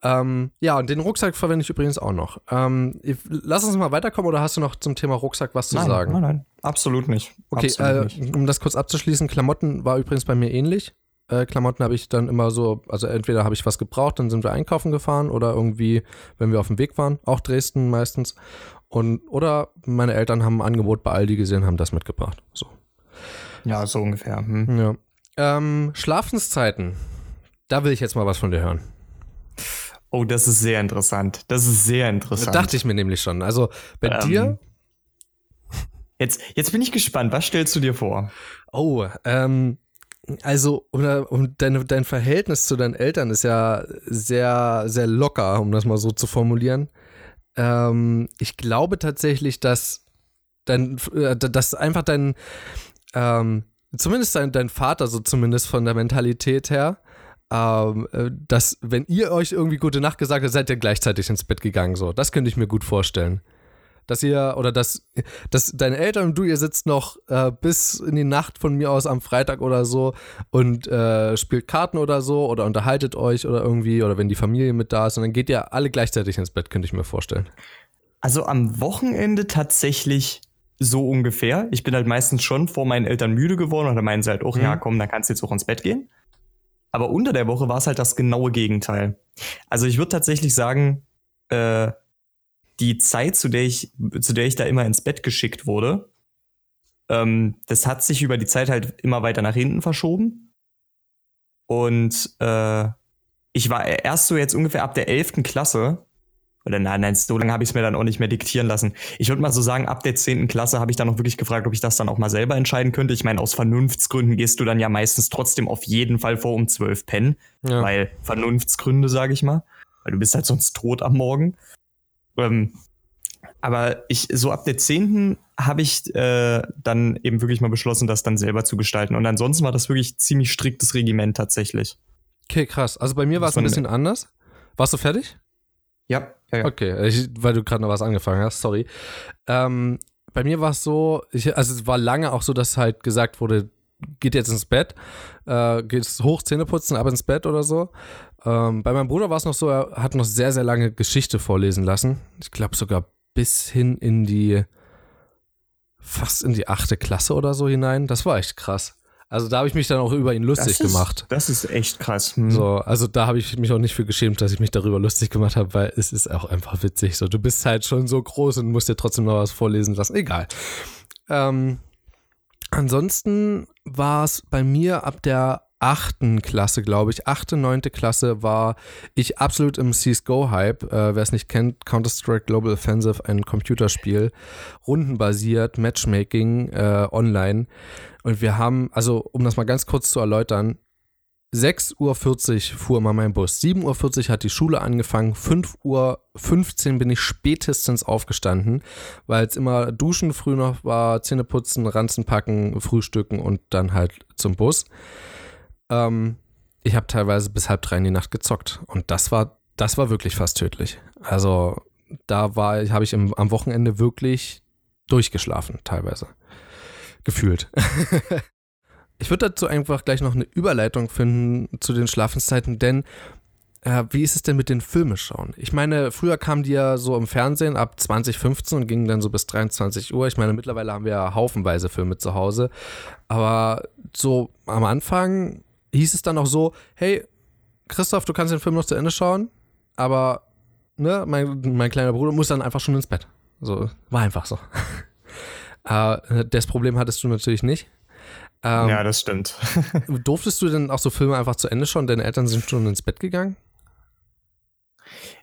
Ähm, ja, und den Rucksack verwende ich übrigens auch noch. Ähm, lass uns mal weiterkommen oder hast du noch zum Thema Rucksack was zu nein, sagen? Nein, nein, absolut nicht. Okay, absolut äh, nicht. um das kurz abzuschließen, Klamotten war übrigens bei mir ähnlich. äh, Klamotten habe ich dann immer so, also entweder habe ich was gebraucht, dann sind wir einkaufen gefahren oder irgendwie, wenn wir auf dem Weg waren, auch Dresden meistens. Und, oder meine Eltern haben ein Angebot bei Aldi gesehen, haben das mitgebracht. So. Ja, so ungefähr. Hm. Ja. Ähm, Schlafenszeiten. Da will ich jetzt mal was von dir hören. Oh, das ist sehr interessant. Das ist sehr interessant. Dachte ich mir nämlich schon. Also bei Ähm, dir. Jetzt, jetzt bin ich gespannt. Was stellst du dir vor? Oh, ähm, also, oder, und dein, dein Verhältnis zu deinen Eltern ist ja sehr, sehr locker, um das mal so zu formulieren. Ähm, ich glaube tatsächlich, dass dein, äh, dass einfach dein, ähm, zumindest dein, dein Vater, so zumindest von der Mentalität her, ähm, äh, dass, wenn ihr euch irgendwie gute Nacht gesagt habt, seid ihr gleichzeitig ins Bett gegangen. So, das könnte ich mir gut vorstellen. Dass ihr, oder dass, dass deine Eltern und du, ihr sitzt noch äh, bis in die Nacht von mir aus am Freitag oder so und äh, spielt Karten oder so oder unterhaltet euch oder irgendwie, oder wenn die Familie mit da ist und dann geht ihr alle gleichzeitig ins Bett, könnte ich mir vorstellen. Also am Wochenende tatsächlich so ungefähr. Ich bin halt meistens schon vor meinen Eltern müde geworden und dann meinen sie halt, oh Mhm. ja, komm, dann kannst du jetzt auch ins Bett gehen. Aber unter der Woche war es halt das genaue Gegenteil. Also ich würde tatsächlich sagen, äh, die Zeit, zu der ich, zu der ich da immer ins Bett geschickt wurde, ähm, das hat sich über die Zeit halt immer weiter nach hinten verschoben. Und äh, ich war erst so jetzt ungefähr ab der 11. Klasse, oder nein, nein, so lange habe ich es mir dann auch nicht mehr diktieren lassen. Ich würde mal so sagen, ab der 10. Klasse habe ich dann auch wirklich gefragt, ob ich das dann auch mal selber entscheiden könnte. Ich meine, aus Vernunftsgründen gehst du dann ja meistens trotzdem auf jeden Fall vor um 12 pennen. Ja. Weil Vernunftsgründe, sage ich mal. Weil du bist halt sonst tot am Morgen. Ähm, aber ich, so ab der 10. habe ich äh, dann eben wirklich mal beschlossen, das dann selber zu gestalten. Und ansonsten war das wirklich ziemlich striktes Regiment tatsächlich. Okay, krass. Also bei mir war es ein bisschen anders. Warst du fertig? Ja, ja. Okay, ich, weil du gerade noch was angefangen hast, sorry. Ähm, bei mir war es so, ich, also es war lange auch so, dass halt gesagt wurde, geht jetzt ins Bett, äh, geht hoch, Zähne putzen, ab ins Bett oder so. Ähm, bei meinem Bruder war es noch so, er hat noch sehr, sehr lange Geschichte vorlesen lassen. Ich glaube sogar bis hin in die, fast in die achte Klasse oder so hinein. Das war echt krass. Also da habe ich mich dann auch über ihn lustig Das ist- gemacht. Das ist echt krass. Hm. So, also da habe ich mich auch nicht für geschämt, dass ich mich darüber lustig gemacht habe, weil es ist auch einfach witzig. So, du bist halt schon so groß und musst dir trotzdem noch was vorlesen lassen. Egal. Ähm, ansonsten war es bei mir ab der achten Klasse, glaube ich, achte, neunte Klasse war ich absolut im CSGO-Hype. Äh, Wer es nicht kennt, Counter-Strike Global Offensive, ein Computerspiel, rundenbasiert, Matchmaking, äh, online. Und wir haben, also um das mal ganz kurz zu erläutern, 6.40 Uhr fuhr mal mein Bus. 7.40 Uhr hat die Schule angefangen. 5.15 Uhr bin ich spätestens aufgestanden, weil es immer duschen früh noch war, Zähne putzen, Ranzen packen, frühstücken und dann halt zum Bus. Ähm, ich habe teilweise bis halb drei in die Nacht gezockt und das war, das war wirklich fast tödlich. Also da war, habe ich im, am Wochenende wirklich durchgeschlafen, teilweise. Gefühlt. Ich würde dazu einfach gleich noch eine Überleitung finden zu den Schlafenszeiten, denn äh, wie ist es denn mit den Filme schauen? Ich meine, früher kamen die ja so im Fernsehen ab 2015 und gingen dann so bis 23 Uhr. Ich meine, mittlerweile haben wir ja haufenweise Filme zu Hause. Aber so am Anfang hieß es dann auch so, hey, Christoph, du kannst den Film noch zu Ende schauen, aber ne, mein, mein kleiner Bruder muss dann einfach schon ins Bett. So, war einfach so. äh, das Problem hattest du natürlich nicht. Ähm, ja, das stimmt. Durftest du denn auch so Filme einfach zu Ende schauen? Deine Eltern sind schon ins Bett gegangen?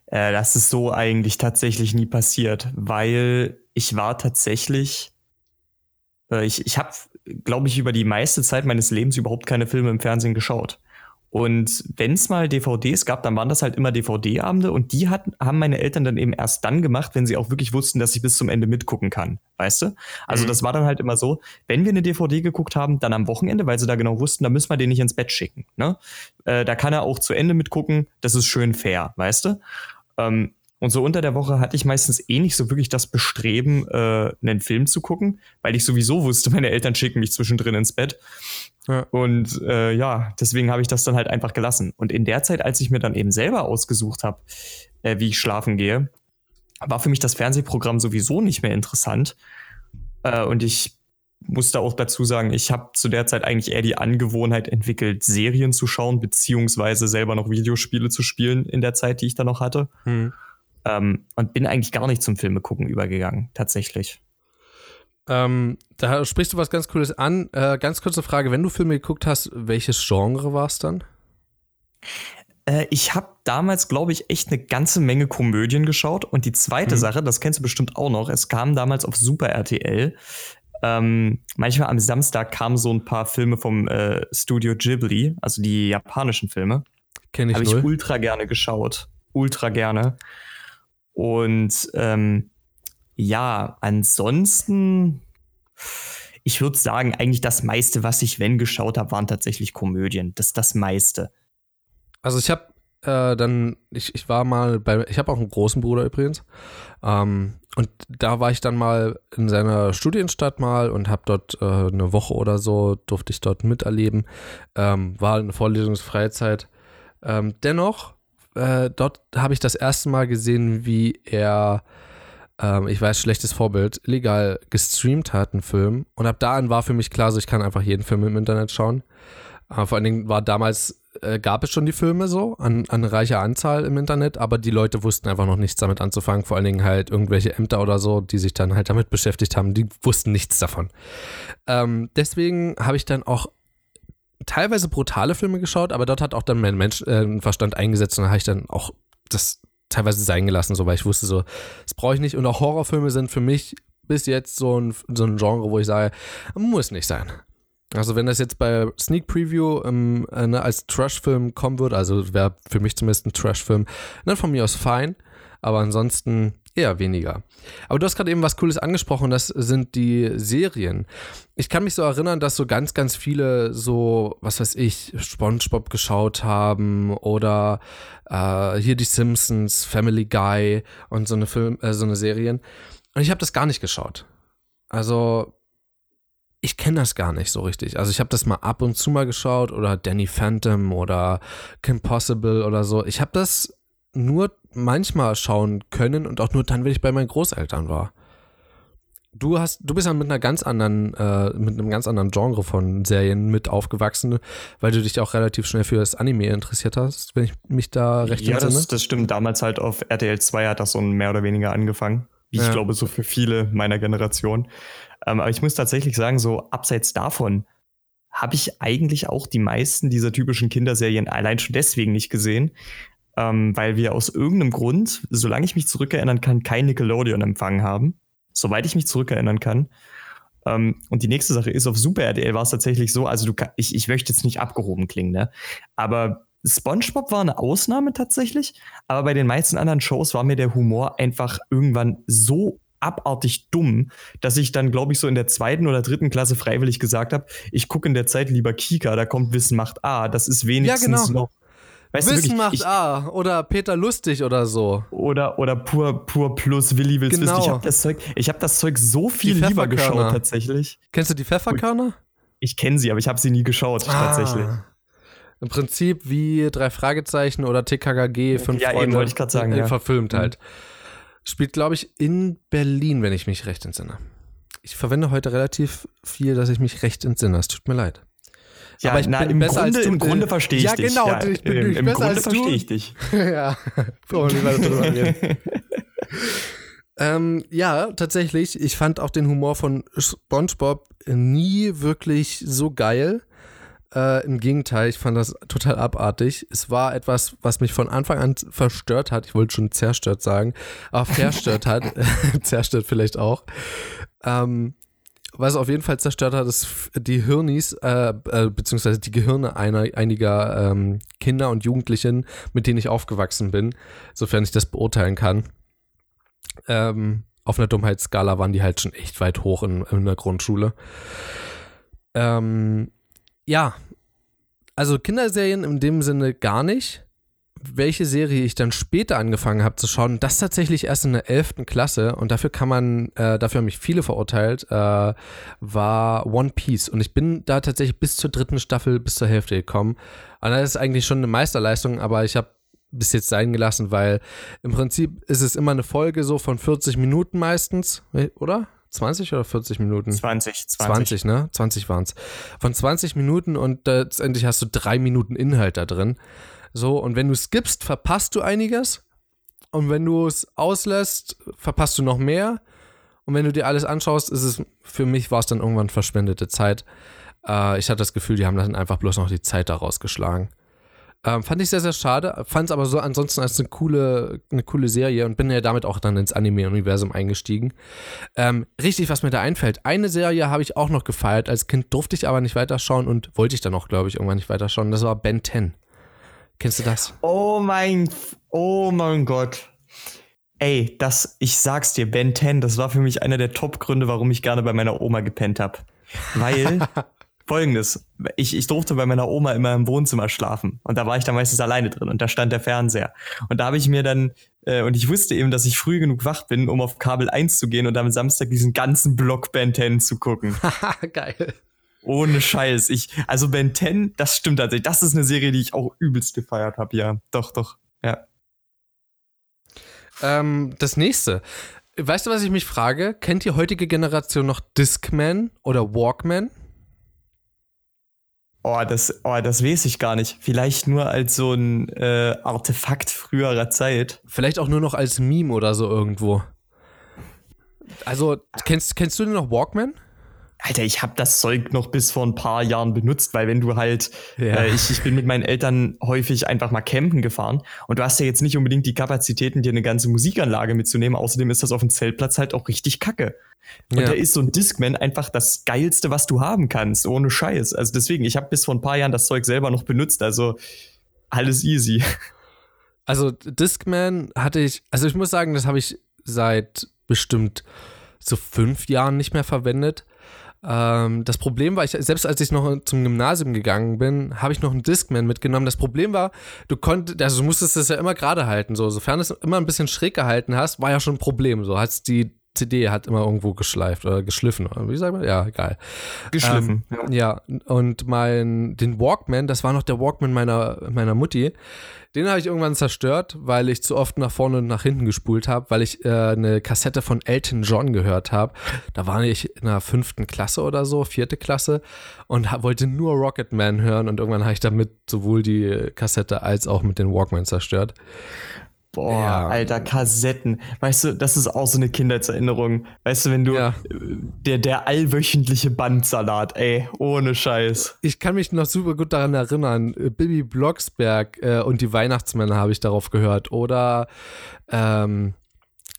Äh, das ist so eigentlich tatsächlich nie passiert, weil ich war tatsächlich, äh, ich, ich habe, glaube ich, über die meiste Zeit meines Lebens überhaupt keine Filme im Fernsehen geschaut. Und wenn es mal DVDs gab, dann waren das halt immer DVD-Abende und die hat, haben meine Eltern dann eben erst dann gemacht, wenn sie auch wirklich wussten, dass ich bis zum Ende mitgucken kann. Weißt du? Also Mhm. das war dann halt immer so, wenn wir eine DVD geguckt haben, dann am Wochenende, weil sie da genau wussten, da müssen wir den nicht ins Bett schicken. Ne? Äh, da kann er auch zu Ende mitgucken, das ist schön fair, weißt du? Ähm, und so unter der Woche hatte ich meistens eh nicht so wirklich das Bestreben, äh, einen Film zu gucken, weil ich sowieso wusste, meine Eltern schicken mich zwischendrin ins Bett. Ja. Und äh, ja, deswegen habe ich das dann halt einfach gelassen. Und in der Zeit, als ich mir dann eben selber ausgesucht habe, äh, wie ich schlafen gehe, war für mich das Fernsehprogramm sowieso nicht mehr interessant. Äh, und ich muss da auch dazu sagen, ich habe zu der Zeit eigentlich eher die Angewohnheit entwickelt, Serien zu schauen, beziehungsweise selber noch Videospiele zu spielen in der Zeit, die ich da noch hatte. Hm. Ähm, und bin eigentlich gar nicht zum Filme gucken übergegangen, tatsächlich. Ähm, da sprichst du was ganz Cooles an. Äh, ganz kurze Frage: Wenn du Filme geguckt hast, welches Genre war es dann? Äh, ich habe damals, glaube ich, echt eine ganze Menge Komödien geschaut. Und die zweite mhm. Sache, das kennst du bestimmt auch noch, es kam damals auf Super RTL. Ähm, manchmal am Samstag kamen so ein paar Filme vom äh, Studio Ghibli, also die japanischen Filme. Kenne ich Habe ich ultra gerne geschaut. Ultra gerne. Und ähm, ja, ansonsten, ich würde sagen, eigentlich das meiste, was ich, wenn geschaut habe, waren tatsächlich Komödien. Das ist das meiste. Also ich habe äh, dann, ich, ich war mal bei, ich habe auch einen großen Bruder übrigens. Ähm, und da war ich dann mal in seiner Studienstadt mal und habe dort äh, eine Woche oder so, durfte ich dort miterleben. Ähm, war eine Vorlesungsfreizeit. Ähm, dennoch, äh, dort habe ich das erste Mal gesehen, wie er ähm, ich weiß, schlechtes Vorbild, illegal gestreamt hat, einen Film. Und ab da an war für mich klar, so ich kann einfach jeden Film im Internet schauen. Äh, vor allen Dingen war damals, äh, gab es schon die Filme so, an, an reicher Anzahl im Internet, aber die Leute wussten einfach noch nichts damit anzufangen. Vor allen Dingen halt irgendwelche Ämter oder so, die sich dann halt damit beschäftigt haben, die wussten nichts davon. Ähm, deswegen habe ich dann auch teilweise brutale Filme geschaut, aber dort hat auch dann mein Mensch äh, Verstand eingesetzt und da habe ich dann auch das teilweise sein gelassen, so weil ich wusste so, das brauche ich nicht. Und auch Horrorfilme sind für mich bis jetzt so ein, so ein Genre, wo ich sage, muss nicht sein. Also wenn das jetzt bei Sneak Preview ähm, äh, ne, als Trash-Film kommen würde, also wäre für mich zumindest ein Trash-Film, dann von mir aus fein. Aber ansonsten Eher weniger. Aber du hast gerade eben was Cooles angesprochen, das sind die Serien. Ich kann mich so erinnern, dass so ganz, ganz viele so, was weiß ich, SpongeBob geschaut haben oder äh, hier die Simpsons, Family Guy und so eine Film, äh, so eine Serien. Und ich habe das gar nicht geschaut. Also ich kenne das gar nicht so richtig. Also ich habe das mal ab und zu mal geschaut oder Danny Phantom oder Kim Possible oder so. Ich habe das nur manchmal schauen können und auch nur dann, wenn ich bei meinen Großeltern war. Du hast, du bist ja mit einer ganz anderen, äh, mit einem ganz anderen Genre von Serien mit aufgewachsen, weil du dich auch relativ schnell für das Anime interessiert hast, wenn ich mich da recht ja, entsinne. Ja, das, das stimmt. Damals halt auf RTL 2 hat das so mehr oder weniger angefangen. Wie ja. ich glaube, so für viele meiner Generation. Ähm, aber ich muss tatsächlich sagen, so abseits davon habe ich eigentlich auch die meisten dieser typischen Kinderserien allein schon deswegen nicht gesehen, ähm, weil wir aus irgendeinem Grund, solange ich mich zurückerinnern kann, kein Nickelodeon empfangen haben. Soweit ich mich zurückerinnern kann. Ähm, und die nächste Sache ist, auf Super RTL war es tatsächlich so, also du, ich, ich möchte jetzt nicht abgehoben klingen, ne? Aber SpongeBob war eine Ausnahme tatsächlich, aber bei den meisten anderen Shows war mir der Humor einfach irgendwann so abartig dumm, dass ich dann, glaube ich, so in der zweiten oder dritten Klasse freiwillig gesagt habe, ich gucke in der Zeit lieber Kika, da kommt Wissen macht A, das ist wenigstens ja, genau. noch Weißt Wissen wirklich, macht ich, A oder Peter Lustig oder so. Oder, oder pur, pur plus Willi will's genau. wissen. Ich habe das, Zeug, hab das Zeug so viel lieber geschaut tatsächlich. Kennst du die Pfefferkörner? Ich kenne sie, aber ich habe sie nie geschaut ah. tatsächlich. Im Prinzip wie drei Fragezeichen oder TKKG, fünf ja, Freunde. Eben, wollte ich gerade sagen. Ja. Verfilmt halt. Spielt, glaube ich, in Berlin, wenn ich mich recht entsinne. Ich verwende heute relativ viel, dass ich mich recht entsinne. Es tut mir leid. Ja, aber ich na, bin im besser Grunde, als du. Im Grunde verstehe ich ja, dich. Genau, ja, genau. Ich bin im, im Grunde verstehe ich dich. ja, brauchen wir nicht drüber reden. ähm, ja, tatsächlich. Ich fand auch den Humor von SpongeBob nie wirklich so geil. Äh, Im Gegenteil, ich fand das total abartig. Es war etwas, was mich von Anfang an verstört hat. Ich wollte schon zerstört sagen, aber verstört hat. zerstört vielleicht auch. Ähm, was auf jeden Fall zerstört hat, ist die Hirnis, äh, äh, beziehungsweise die Gehirne einer, einiger ähm, Kinder und Jugendlichen, mit denen ich aufgewachsen bin, sofern ich das beurteilen kann. Ähm, auf einer Dummheitsskala waren die halt schon echt weit hoch in, in der Grundschule. Ähm, ja, also Kinderserien in dem Sinne gar nicht welche Serie ich dann später angefangen habe zu schauen, das tatsächlich erst in der 11. Klasse und dafür kann man, äh, dafür haben mich viele verurteilt, äh, war One Piece. Und ich bin da tatsächlich bis zur dritten Staffel, bis zur Hälfte gekommen. Und das ist eigentlich schon eine Meisterleistung, aber ich habe bis jetzt sein gelassen, weil im Prinzip ist es immer eine Folge so von 40 Minuten meistens, oder? 20 oder 40 Minuten? 20, 20. 20, ne? 20 waren es. Von 20 Minuten und letztendlich hast du drei Minuten Inhalt da drin. So, und wenn du skippst, verpasst du einiges. Und wenn du es auslässt, verpasst du noch mehr. Und wenn du dir alles anschaust, ist es, für mich war es dann irgendwann verschwendete Zeit. Äh, ich hatte das Gefühl, die haben dann einfach bloß noch die Zeit daraus geschlagen. Ähm, fand ich sehr, sehr schade. Fand es aber so ansonsten als eine coole, eine coole Serie und bin ja damit auch dann ins Anime-Universum eingestiegen. Ähm, richtig, was mir da einfällt. Eine Serie habe ich auch noch gefeiert. Als Kind durfte ich aber nicht weiterschauen und wollte ich dann auch, glaube ich, irgendwann nicht weiterschauen. Das war Ben 10. Kennst du das? Oh mein, oh mein Gott. Ey, das, ich sag's dir, Ben 10, das war für mich einer der Top-Gründe, warum ich gerne bei meiner Oma gepennt habe. Weil folgendes: ich, ich durfte bei meiner Oma immer im Wohnzimmer schlafen und da war ich dann meistens alleine drin und da stand der Fernseher. Und da habe ich mir dann, äh, und ich wusste eben, dass ich früh genug wach bin, um auf Kabel 1 zu gehen und dann Samstag diesen ganzen Block Ben 10 zu gucken. Geil. Ohne Scheiß. Ich, also Ben 10, das stimmt tatsächlich. Das ist eine Serie, die ich auch übelst gefeiert habe, ja. Doch, doch, ja. Ähm, das nächste. Weißt du, was ich mich frage? Kennt die heutige Generation noch Discman oder Walkman? Oh, das, oh, das weiß ich gar nicht. Vielleicht nur als so ein äh, Artefakt früherer Zeit. Vielleicht auch nur noch als Meme oder so irgendwo. Also, kennst, kennst du denn noch Walkman? Alter, ich habe das Zeug noch bis vor ein paar Jahren benutzt, weil wenn du halt, ja. äh, ich, ich bin mit meinen Eltern häufig einfach mal campen gefahren und du hast ja jetzt nicht unbedingt die Kapazitäten, dir eine ganze Musikanlage mitzunehmen. Außerdem ist das auf dem Zeltplatz halt auch richtig kacke. Und ja. da ist so ein Discman einfach das geilste, was du haben kannst, ohne Scheiß. Also deswegen, ich habe bis vor ein paar Jahren das Zeug selber noch benutzt, also alles easy. Also Discman hatte ich, also ich muss sagen, das habe ich seit bestimmt so fünf Jahren nicht mehr verwendet. Ähm, das Problem war, ich, selbst als ich noch zum Gymnasium gegangen bin, habe ich noch einen Discman mitgenommen. Das Problem war, du konntest, also du musstest es ja immer gerade halten, so. Sofern du es immer ein bisschen schräg gehalten hast, war ja schon ein Problem. So hast die CD hat immer irgendwo geschleift oder geschliffen. Oder wie sagt man? Ja, egal. Geschliffen. Ähm, ja. ja, und mein, den Walkman, das war noch der Walkman meiner, meiner Mutti, den habe ich irgendwann zerstört, weil ich zu oft nach vorne und nach hinten gespult habe, weil ich äh, eine Kassette von Elton John gehört habe. Da war ich in der fünften Klasse oder so, vierte Klasse und wollte nur Rocketman hören und irgendwann habe ich damit sowohl die Kassette als auch mit den Walkman zerstört. Boah, ja. alter, Kassetten. Weißt du, das ist auch so eine Kindheitserinnerung. Weißt du, wenn du, ja. der, der allwöchentliche Bandsalat, ey, ohne Scheiß. Ich kann mich noch super gut daran erinnern. Bibi Blocksberg äh, und die Weihnachtsmänner habe ich darauf gehört. Oder, ähm,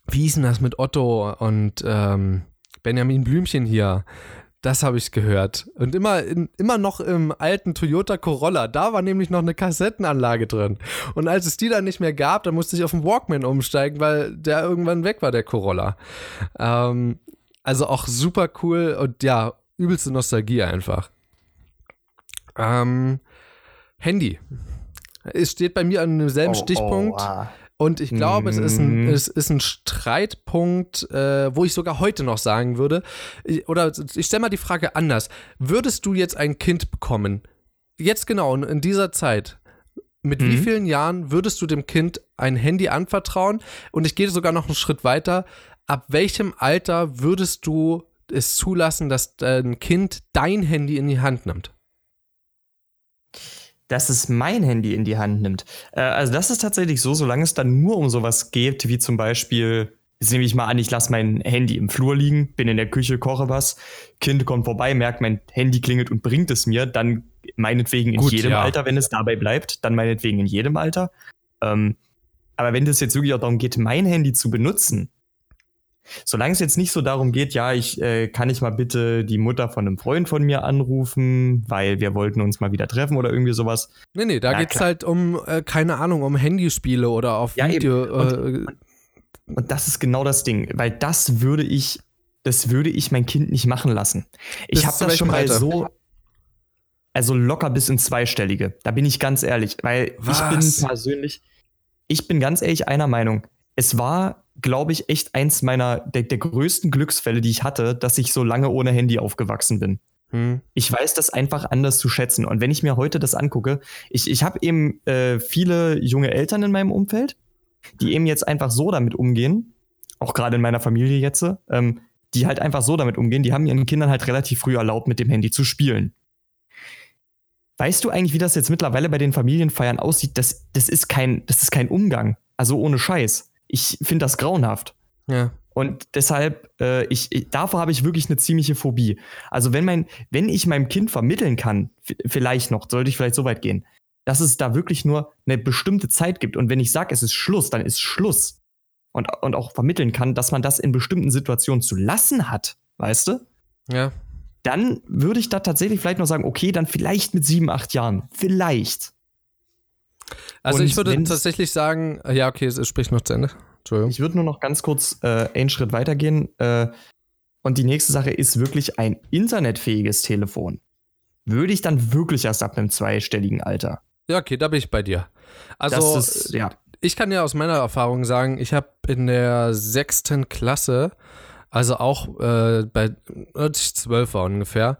wie hieß denn das mit Otto und ähm, Benjamin Blümchen hier? Das habe ich gehört. Und immer, in, immer noch im alten Toyota Corolla. Da war nämlich noch eine Kassettenanlage drin. Und als es die dann nicht mehr gab, dann musste ich auf den Walkman umsteigen, weil der irgendwann weg war, der Corolla. Ähm, also auch super cool und ja, übelste Nostalgie einfach. Ähm, Handy. Es steht bei mir an demselben oh, Stichpunkt. Oh, ah. Und ich glaube, es, ist ein, mhm. es ist ein Streitpunkt, äh, wo ich sogar heute noch sagen würde, oder ich stelle mal die Frage anders. Würdest du jetzt ein Kind bekommen, jetzt genau in dieser Zeit, mit mhm. wie vielen Jahren würdest du dem Kind ein Handy anvertrauen? Und ich gehe sogar noch einen Schritt weiter. Ab welchem Alter würdest du es zulassen, dass dein Kind dein Handy in die Hand nimmt? Dass es mein Handy in die Hand nimmt. Äh, also das ist tatsächlich so, solange es dann nur um sowas geht, wie zum Beispiel, jetzt nehme ich mal an, ich lasse mein Handy im Flur liegen, bin in der Küche, koche was, Kind kommt vorbei, merkt, mein Handy klingelt und bringt es mir, dann meinetwegen in Gut, jedem ja. Alter, wenn es dabei bleibt, dann meinetwegen in jedem Alter. Ähm, aber wenn es jetzt wirklich auch darum geht, mein Handy zu benutzen, Solange es jetzt nicht so darum geht, ja, ich äh, kann ich mal bitte die Mutter von einem Freund von mir anrufen, weil wir wollten uns mal wieder treffen oder irgendwie sowas. Nee, nee, da ja, geht's klar. halt um, äh, keine Ahnung, um Handyspiele oder auf ja, Video. Und, äh, und, das ist genau das Ding, weil das würde ich, das würde ich mein Kind nicht machen lassen. Ich habe das schon mal so, also locker bis ins Zweistellige. Da bin ich ganz ehrlich, weil Was? ich bin persönlich, ich bin ganz ehrlich einer Meinung. Es war glaube ich, echt eins meiner, der, der größten Glücksfälle, die ich hatte, dass ich so lange ohne Handy aufgewachsen bin. Hm. Ich weiß das einfach anders zu schätzen. Und wenn ich mir heute das angucke, ich, ich habe eben äh, viele junge Eltern in meinem Umfeld, die eben jetzt einfach so damit umgehen, auch gerade in meiner Familie jetzt, ähm, die halt einfach so damit umgehen, die haben ihren Kindern halt relativ früh erlaubt, mit dem Handy zu spielen. Weißt du eigentlich, wie das jetzt mittlerweile bei den Familienfeiern aussieht? Das, das, ist, kein, das ist kein Umgang. Also ohne Scheiß. Ich finde das grauenhaft. Ja. Und deshalb, äh, ich, ich, davor habe ich wirklich eine ziemliche Phobie. Also wenn mein, wenn ich meinem Kind vermitteln kann, vielleicht noch, sollte ich vielleicht so weit gehen, dass es da wirklich nur eine bestimmte Zeit gibt. Und wenn ich sage, es ist Schluss, dann ist Schluss. Und, und auch vermitteln kann, dass man das in bestimmten Situationen zu lassen hat, weißt du? Ja. Dann würde ich da tatsächlich vielleicht noch sagen, okay, dann vielleicht mit sieben, acht Jahren. Vielleicht. Also Und ich würde tatsächlich sagen, ja, okay, es spricht noch zu Ende. Entschuldigung. Ich würde nur noch ganz kurz äh, einen Schritt weitergehen. Äh, und die nächste Sache ist wirklich ein internetfähiges Telefon. Würde ich dann wirklich erst ab einem zweistelligen Alter. Ja, okay, da bin ich bei dir. Also, ist, ja. ich kann ja aus meiner Erfahrung sagen, ich habe in der sechsten Klasse, also auch äh, bei, als ich zwölf war ungefähr,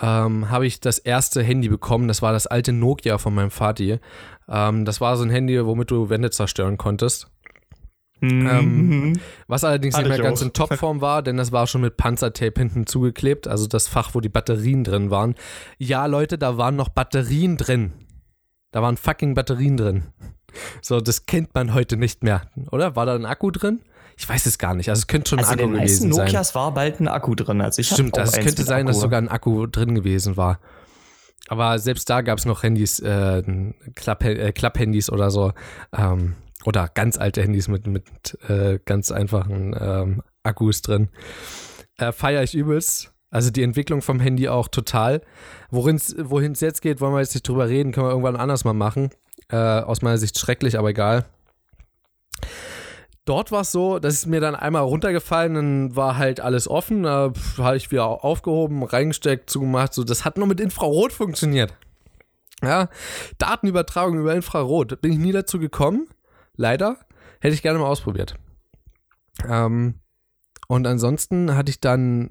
ähm, habe ich das erste Handy bekommen. Das war das alte Nokia von meinem Vati. Ähm, das war so ein Handy, womit du Wände zerstören konntest. Ähm, Was allerdings Hatte nicht mehr ganz auch. in Topform war, denn das war schon mit Panzertape hinten zugeklebt, also das Fach, wo die Batterien drin waren. Ja, Leute, da waren noch Batterien drin. Da waren fucking Batterien drin. So, das kennt man heute nicht mehr, oder? War da ein Akku drin? Ich weiß es gar nicht. Also es könnte schon also ein in Akku den meisten gewesen sein. Nokias war bald ein Akku drin. Also ich Stimmt, das eins könnte sein, dass Akku. sogar ein Akku drin gewesen war. Aber selbst da gab es noch Handys, äh, äh, Klapphandys oder so. Ähm, oder ganz alte Handys mit, mit äh, ganz einfachen ähm, Akkus drin. Äh, Feiere ich übelst. Also die Entwicklung vom Handy auch total. Wohin es jetzt geht, wollen wir jetzt nicht drüber reden, können wir irgendwann anders mal machen. Äh, aus meiner Sicht schrecklich, aber egal. Dort war es so, das ist mir dann einmal runtergefallen, dann war halt alles offen, da habe ich wieder aufgehoben, reingesteckt, zugemacht, so, das hat nur mit Infrarot funktioniert. Ja, Datenübertragung über Infrarot, bin ich nie dazu gekommen, leider, hätte ich gerne mal ausprobiert. Ähm, und ansonsten hatte ich dann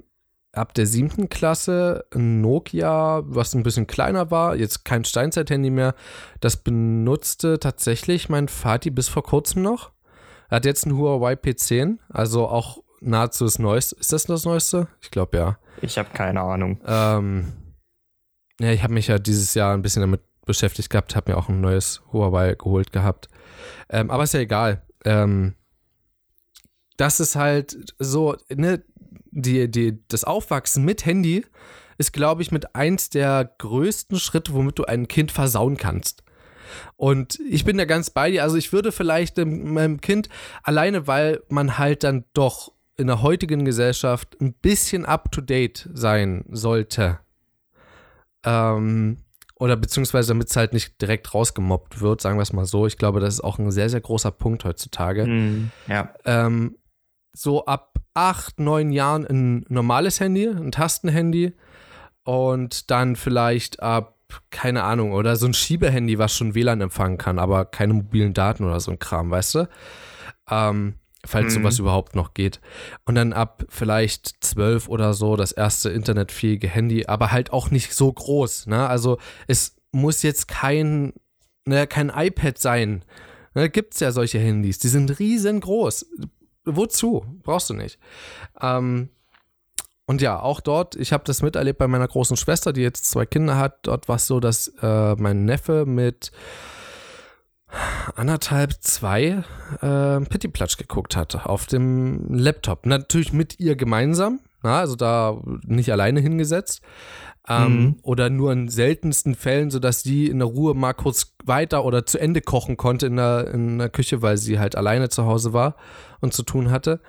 ab der siebten Klasse ein Nokia, was ein bisschen kleiner war, jetzt kein Steinzeit-Handy mehr, das benutzte tatsächlich mein Vati bis vor kurzem noch. Er hat jetzt ein Huawei P10, also auch nahezu das Neueste. Ist das das Neueste? Ich glaube ja. Ich habe keine Ahnung. Ähm, ja, ich habe mich ja dieses Jahr ein bisschen damit beschäftigt gehabt, habe mir auch ein neues Huawei geholt gehabt. Ähm, aber ist ja egal. Ähm, das ist halt so, ne, die, die, das Aufwachsen mit Handy ist, glaube ich, mit eins der größten Schritte, womit du ein Kind versauen kannst. Und ich bin da ganz bei dir. Also ich würde vielleicht dem- meinem Kind, alleine weil man halt dann doch in der heutigen Gesellschaft ein bisschen up-to-date sein sollte. Ähm, oder beziehungsweise damit es halt nicht direkt rausgemobbt wird, sagen wir es mal so. Ich glaube, das ist auch ein sehr, sehr großer Punkt heutzutage Hm, ja. ähm, so ab acht, neun Jahren ein normales Handy, ein Tastenhandy und dann vielleicht ab, keine Ahnung, oder so ein Schiebehandy, was schon WLAN empfangen kann, aber keine mobilen Daten oder so ein Kram, weißt du? Ähm, falls Mhm. sowas überhaupt noch geht. Und dann ab vielleicht zwölf oder so das erste internetfähige Handy, aber halt auch nicht so groß, ne? Also es muss jetzt kein, ne, kein iPad sein. Ne, gibt's ja solche Handys, die sind riesengroß. Wozu? Brauchst du nicht. Ähm, und ja, auch dort, ich habe das miterlebt bei meiner großen Schwester, die jetzt zwei Kinder hat. Dort war es so, dass äh, mein Neffe mit anderthalb, zwei äh, Pittiplatsch geguckt hat auf dem Laptop. Natürlich mit ihr gemeinsam, na, also da nicht alleine hingesetzt. Ähm, Mhm. Oder nur in seltensten Fällen, sodass sie in der Ruhe mal kurz weiter oder zu Ende kochen konnte in der, in der Küche, weil sie halt alleine zu Hause war und zu tun hatte.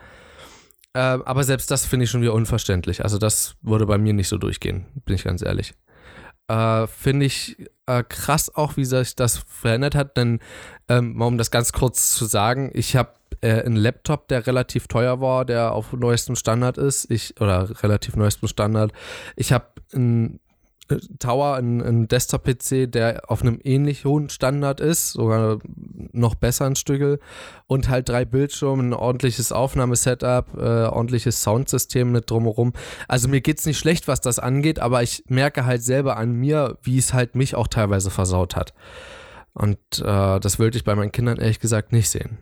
Äh, aber selbst das finde ich schon wieder unverständlich. Also das würde bei mir nicht so durchgehen, bin ich ganz ehrlich. Äh, finde ich äh, krass auch, wie sich das verändert hat, denn ähm, mal um das ganz kurz zu sagen, ich habe äh, einen Laptop, der relativ teuer war, der auf neuestem Standard ist, ich oder relativ neuestem Standard. Ich habe einen Tower, einen, einen Desktop-PC, der auf einem ähnlich hohen Standard ist, sogar noch besser ein Stückel und halt drei Bildschirme, ein ordentliches Aufnahmesetup, äh, ordentliches Soundsystem mit drumherum. Also mir geht's nicht schlecht, was das angeht, aber ich merke halt selber an mir, wie es halt mich auch teilweise versaut hat. Und äh, das wollte ich bei meinen Kindern ehrlich gesagt nicht sehen.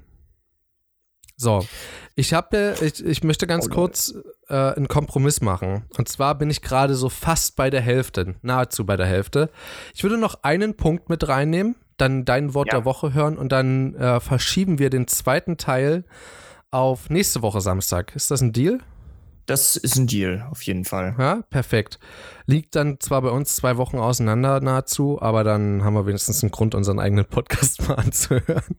So, ich habe, ich, ich möchte ganz Oh, kurz äh, einen Kompromiss machen. Und zwar bin ich gerade so fast bei der Hälfte, nahezu bei der Hälfte. Ich würde noch einen Punkt mit reinnehmen, dann dein Wort Ja. der Woche hören und dann äh, verschieben wir den zweiten Teil auf nächste Woche Samstag. Ist das ein Deal? Das ist ein Deal, auf jeden Fall. Ja, perfekt. Liegt dann zwar bei uns zwei Wochen auseinander nahezu, aber dann haben wir wenigstens einen Grund, unseren eigenen Podcast mal anzuhören.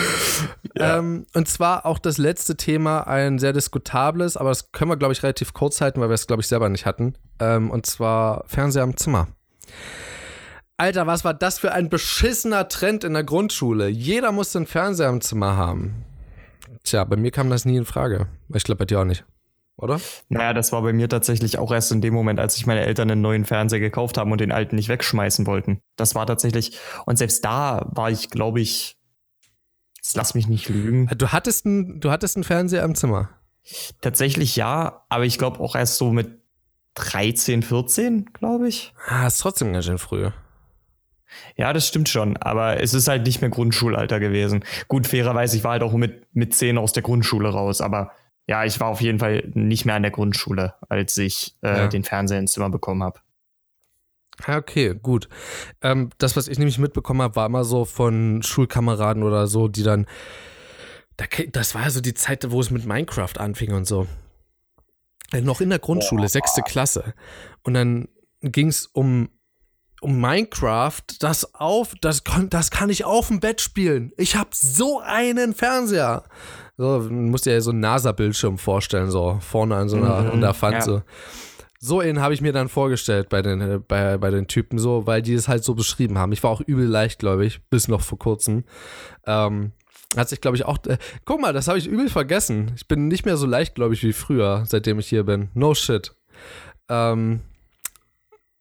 Ja. Ähm, und zwar auch das letzte Thema, ein sehr diskutables, aber das können wir, glaube ich, relativ kurz halten, weil wir es, glaube ich, selber nicht hatten. Ähm, und zwar Fernseher im Zimmer. Alter, was war das für ein beschissener Trend in der Grundschule? Jeder musste einen Fernseher im Zimmer haben. Tja, bei mir kam das nie in Frage. Ich glaube bei dir auch nicht. Oder? Naja, das war bei mir tatsächlich auch erst in dem Moment, als sich meine Eltern einen neuen Fernseher gekauft haben und den alten nicht wegschmeißen wollten. Das war tatsächlich, und selbst da war ich, glaube ich, jetzt lass mich nicht lügen. Du hattest einen, du hattest einen Fernseher im Zimmer. Tatsächlich ja, aber ich glaube auch erst so mit 13, 14, glaube ich. Ah, ist trotzdem ganz schön früh. Ja, das stimmt schon, aber es ist halt nicht mehr Grundschulalter gewesen. Gut, fairerweise, ich war halt auch mit, mit 10 aus der Grundschule raus, aber ja, ich war auf jeden Fall nicht mehr an der Grundschule, als ich äh, Ja. den Fernseher ins Zimmer bekommen habe. Ja, okay, gut. Ähm, das, was ich nämlich mitbekommen habe, war immer so von Schulkameraden oder so, die dann. Das war ja so die Zeit, wo es mit Minecraft anfing und so. Äh, noch in der Grundschule, sechste Klasse. Und dann ging es um, um Minecraft, das auf, das, kon, das kann ich auf dem Bett spielen. Ich habe so einen Fernseher. So, man muss dir ja so einen NASA-Bildschirm vorstellen, so vorne an so einer, Mhm, an der Wand. ja. So. So einen habe ich mir dann vorgestellt bei den, äh, bei, bei den Typen so, weil die es halt so beschrieben haben. Ich war auch übel leichtgläubig, bis noch vor kurzem. Ähm, hat sich, glaube ich, auch. Äh, guck mal, das habe ich übel vergessen. Ich bin nicht mehr so leichtgläubig wie früher, seitdem ich hier bin. No shit. Ähm,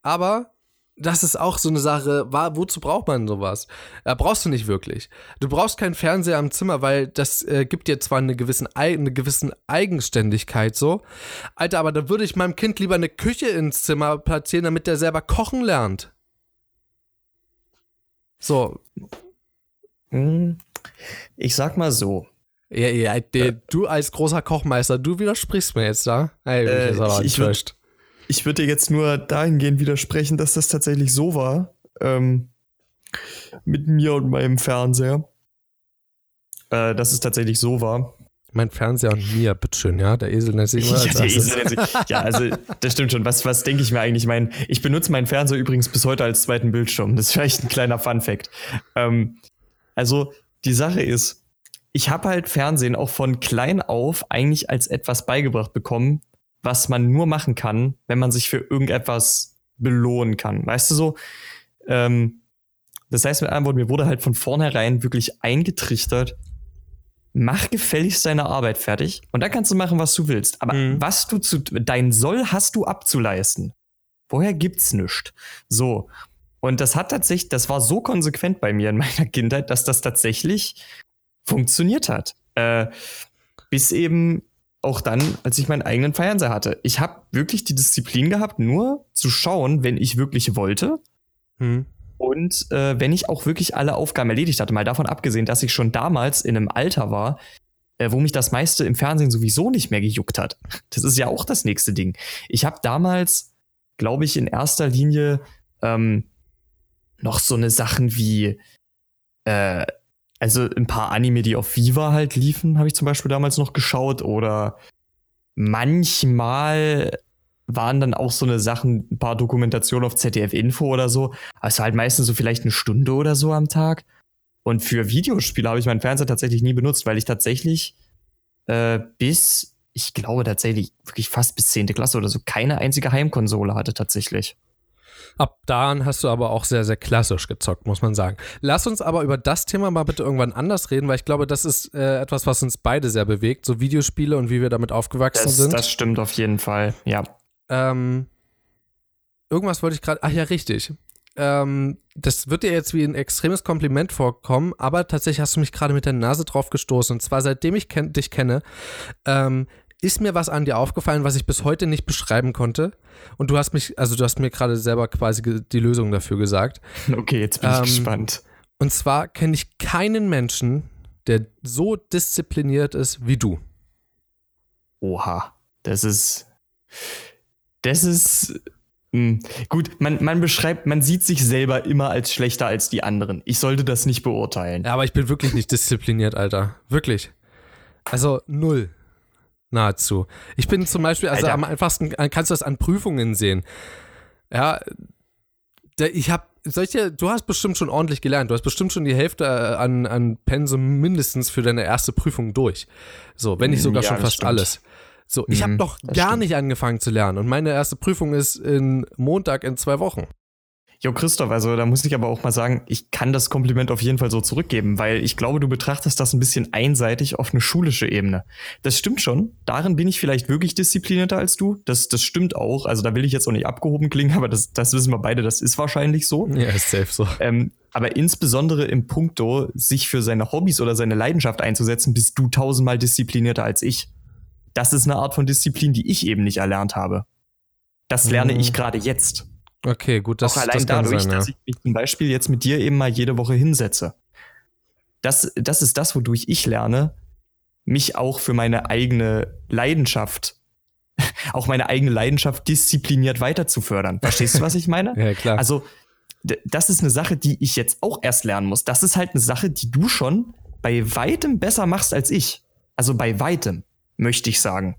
aber das ist auch so eine Sache, war, wozu braucht man sowas? Äh, brauchst du nicht wirklich. Du brauchst keinen Fernseher im Zimmer, weil das äh, gibt dir zwar eine, gewissen, Ei- eine gewissen Eigenständigkeit so. Alter, aber da würde ich meinem Kind lieber eine Küche ins Zimmer platzieren, damit der selber kochen lernt. So, Hm, Ich sag mal so. ja, ja, der, du als großer Kochmeister, du widersprichst mir jetzt da. Ey, Äh, ich ich- ich würd- enttäuscht. Ich würde dir jetzt nur dahingehend widersprechen, dass das tatsächlich so war. Ähm, mit mir und meinem Fernseher. Äh, dass es tatsächlich so war. Mein Fernseher und mir, bitteschön, ja. Der Esel nennt sich immer Ja, der erstes. Esel nennt sich- ja, also das stimmt schon. Was, was denke ich mir eigentlich? Mein, ich benutze meinen Fernseher übrigens bis heute als zweiten Bildschirm. Das ist vielleicht ein kleiner Fun-Fact. Ähm, also die Sache ist, ich habe halt Fernsehen auch von klein auf eigentlich als etwas beigebracht bekommen, was man nur machen kann, wenn man sich für irgendetwas belohnen kann. Weißt du so? Ähm, das heißt mit anderen Worten, mir wurde halt von vornherein wirklich eingetrichtert, mach gefälligst deine Arbeit fertig und dann kannst du machen, was du willst. Aber Mhm. was du zu, dein Soll hast du abzuleisten. Vorher gibt's nichts. So. Und das hat tatsächlich, das war so konsequent bei mir in meiner Kindheit, dass das tatsächlich funktioniert hat. Äh, bis eben auch dann, als ich meinen eigenen Fernseher hatte. Ich habe wirklich die Disziplin gehabt, nur zu schauen, wenn ich wirklich wollte Hm. und äh, wenn ich auch wirklich alle Aufgaben erledigt hatte, mal davon abgesehen, dass ich schon damals in einem Alter war, äh, wo mich das meiste im Fernsehen sowieso nicht mehr gejuckt hat. Das ist ja auch das nächste Ding. Ich habe damals, glaube ich, in erster Linie ähm, noch so eine Sachen wie, äh, also ein paar Anime, die auf Viva halt liefen, habe ich zum Beispiel damals noch geschaut oder manchmal waren dann auch so eine Sachen, ein paar Dokumentationen auf ZDF Info oder so. Also halt meistens so vielleicht eine Stunde oder so am Tag. Und für Videospiele habe ich meinen Fernseher tatsächlich nie benutzt, weil ich tatsächlich äh, bis, ich glaube tatsächlich wirklich fast bis 10. Klasse oder so, keine einzige Heimkonsole hatte tatsächlich. Ab dahin hast du aber auch sehr, sehr klassisch gezockt, muss man sagen. Lass uns aber über das Thema mal bitte irgendwann anders reden, weil ich glaube, das ist äh, etwas, was uns beide sehr bewegt, so Videospiele und wie wir damit aufgewachsen Das, sind. das stimmt auf jeden Fall, ja. Ähm, irgendwas wollte ich gerade. Ach ja, richtig. Ähm, das wird dir jetzt wie ein extremes Kompliment vorkommen, aber tatsächlich hast du mich gerade mit der Nase drauf gestoßen. Und zwar seitdem ich ken dich kenne, ähm, ist mir was an dir aufgefallen, was ich bis heute nicht beschreiben konnte. Und du hast mich, also du hast mir gerade selber quasi die Lösung dafür gesagt. Okay, jetzt bin ich Ähm, gespannt. Und zwar kenne ich keinen Menschen der so diszipliniert ist wie du? Oha, das ist. Das ist. Mh. Gut, man, man beschreibt, man sieht sich selber immer als schlechter als die anderen. Ich sollte das nicht beurteilen. Ja, aber ich bin wirklich nicht diszipliniert, Alter. Wirklich. Also null. Nahezu. Ich bin zum Beispiel, also Alter. am einfachsten kannst du das an Prüfungen sehen. Ja, ich habe solche, du hast bestimmt schon ordentlich gelernt. Du hast bestimmt schon die Hälfte äh, an, an Pensum mindestens für deine erste Prüfung durch. So, wenn nicht sogar Ja, schon fast stimmt. alles. So, ich habe Mhm, noch das gar stimmt. nicht angefangen zu lernen und meine erste Prüfung ist in Montag in zwei Wochen. Jo, Christoph, also da muss ich aber auch mal sagen, ich kann das Kompliment auf jeden Fall so zurückgeben, weil ich glaube, du betrachtest das ein bisschen einseitig auf eine schulische Ebene. Das stimmt schon. Darin bin ich vielleicht wirklich disziplinierter als du. Das, das stimmt auch. Also da will ich jetzt auch nicht abgehoben klingen, aber das, das wissen wir beide, das ist wahrscheinlich so. Ja, ist safe so. Ähm, aber insbesondere im Punkto, sich für seine Hobbys oder seine Leidenschaft einzusetzen, bist du tausendmal disziplinierter als ich. Das ist eine Art von Disziplin, die ich eben nicht erlernt habe. Das lerne Mhm. ich gerade jetzt. Okay, gut, das, auch allein das dadurch, sein, ja. dass ich mich zum Beispiel jetzt mit dir eben mal jede Woche hinsetze. Das, das ist das, wodurch ich lerne, mich auch für meine eigene Leidenschaft, auch meine eigene Leidenschaft diszipliniert weiter zu fördern. Verstehst du, was ich meine? Ja, klar. Also, das ist eine Sache, die ich jetzt auch erst lernen muss. Das ist halt eine Sache, die du schon bei weitem besser machst als ich. Also bei weitem, möchte ich sagen.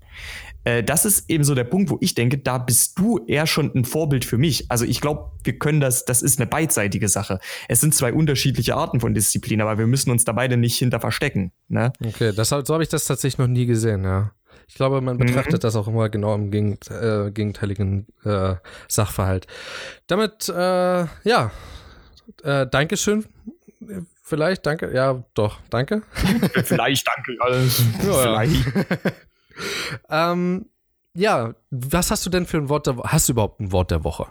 Äh, Das ist eben so der Punkt, wo ich denke, da bist du eher schon ein Vorbild für mich. Also ich glaube, wir können das, das ist eine beidseitige Sache. Es sind zwei unterschiedliche Arten von Disziplin, aber wir müssen uns da beide nicht hinter verstecken. Ne? Okay, das, so habe ich das tatsächlich noch nie gesehen, ja. Ich glaube, man betrachtet Mhm. das auch immer genau im Gegend, äh, gegenteiligen äh, Sachverhalt. Damit, äh, ja, äh, Dankeschön. Vielleicht, danke, ja, doch, danke. Vielleicht, danke. Alles. Ja, ja. Vielleicht. Ähm, ja, was hast du denn für ein Wort der Woche? Hast du überhaupt ein Wort der Woche?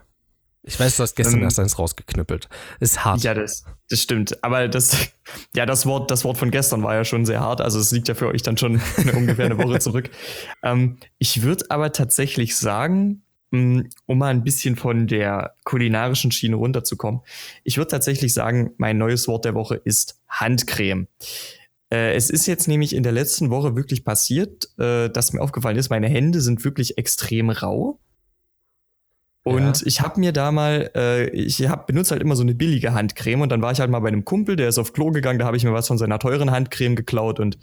Ich weiß, du hast gestern Ähm, erst eins rausgeknüppelt. Ist hart. Ja, das, das stimmt. Aber das, ja, das Wort, das Wort von gestern war ja schon sehr hart. Also es liegt ja für euch dann schon eine, ungefähr eine Woche zurück. Ähm, ich würde aber tatsächlich sagen, um mal ein bisschen von der kulinarischen Schiene runterzukommen, ich würde tatsächlich sagen, mein neues Wort der Woche ist Handcreme. Äh, es ist jetzt nämlich in der letzten Woche wirklich passiert, äh, dass mir aufgefallen ist, meine Hände sind wirklich extrem rau. Und Ja. ich habe mir da mal, äh, ich hab, benutze halt immer so eine billige Handcreme und dann war ich halt mal bei einem Kumpel, der ist auf Klo gegangen, da habe ich mir was von seiner teuren Handcreme geklaut und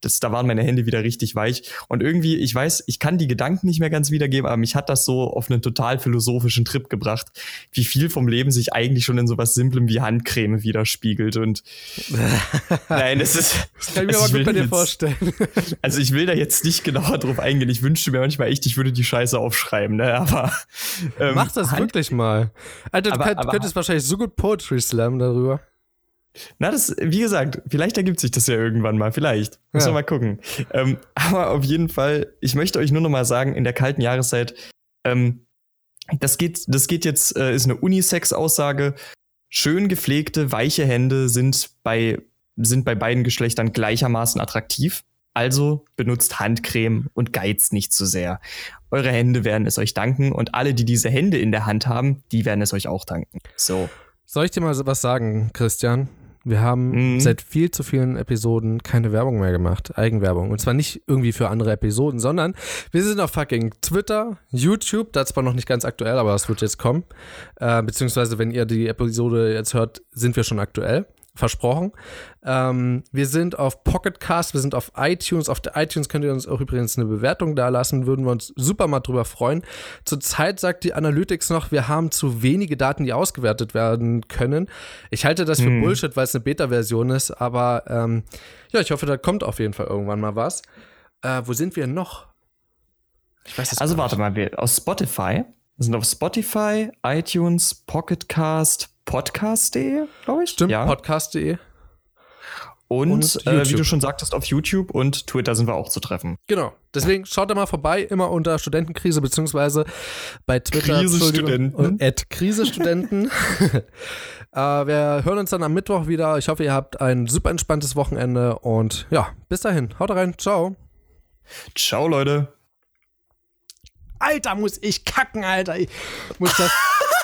das, da waren meine Hände wieder richtig weich. Und irgendwie, ich weiß, ich kann die Gedanken nicht mehr ganz wiedergeben, aber mich hat das so auf einen total philosophischen Trip gebracht, wie viel vom Leben sich eigentlich schon in sowas Simplem wie Handcreme widerspiegelt. Und nein, das ist. Das kann ich mir also aber gut bei dir jetzt- vorstellen. Also ich will da jetzt nicht genauer drauf eingehen. Ich wünschte mir manchmal echt, ich würde die Scheiße aufschreiben, ne? Aber ähm, Mach das Hand- wirklich mal. Alter, du Aber- könnt, aber- könntest wahrscheinlich so gut Poetry Slam darüber. Na, das, wie gesagt, vielleicht ergibt sich das ja irgendwann mal, vielleicht. Müssen Ja. wir mal gucken. Ähm, aber auf jeden Fall, ich möchte euch nur noch mal sagen, in der kalten Jahreszeit, ähm, das geht, das geht jetzt, äh, ist eine Unisex-Aussage. Schön gepflegte, weiche Hände sind bei, sind bei beiden Geschlechtern gleichermaßen attraktiv. Also benutzt Handcreme und geizt nicht zu sehr. Eure Hände werden es euch danken und alle, die diese Hände in der Hand haben, die werden es euch auch danken. So. Soll ich dir mal was sagen, Christian? Wir haben Mhm. seit viel zu vielen Episoden keine Werbung mehr gemacht, Eigenwerbung. Und zwar nicht irgendwie für andere Episoden, sondern wir sind auf fucking Twitter, YouTube, das ist zwar noch nicht ganz aktuell, aber das wird jetzt kommen. Äh, beziehungsweise, wenn ihr die Episode jetzt hört, sind wir schon aktuell. Versprochen. Ähm, wir sind auf Pocketcast, wir sind auf iTunes. Auf der iTunes könnt ihr uns auch übrigens eine Bewertung da lassen, würden wir uns super mal drüber freuen. Zurzeit sagt die Analytics noch, wir haben zu wenige Daten, die ausgewertet werden können. Ich halte das für Hm. Bullshit, weil es eine Beta-Version ist, aber ähm, ja, ich hoffe, da kommt auf jeden Fall irgendwann mal was. Äh, wo sind wir noch? Ich weiß es Also warte mal, wir aus Spotify. Wir sind auf Spotify, iTunes, Pocketcast, Podcast.de, glaube ich. Stimmt, ja. podcast.de. und und äh, wie du schon sagtest, auf YouTube und Twitter sind wir auch zu treffen. Genau. Deswegen schaut da mal vorbei, immer unter Studentenkrise, beziehungsweise bei Twitter. Krisestudenten. Krisestudenten. äh, wir hören uns dann am Mittwoch wieder. Ich hoffe, ihr habt ein super entspanntes Wochenende und ja, bis dahin. Haut rein. Ciao. Ciao, Leute. Alter, muss ich kacken, Alter. Ich muss das.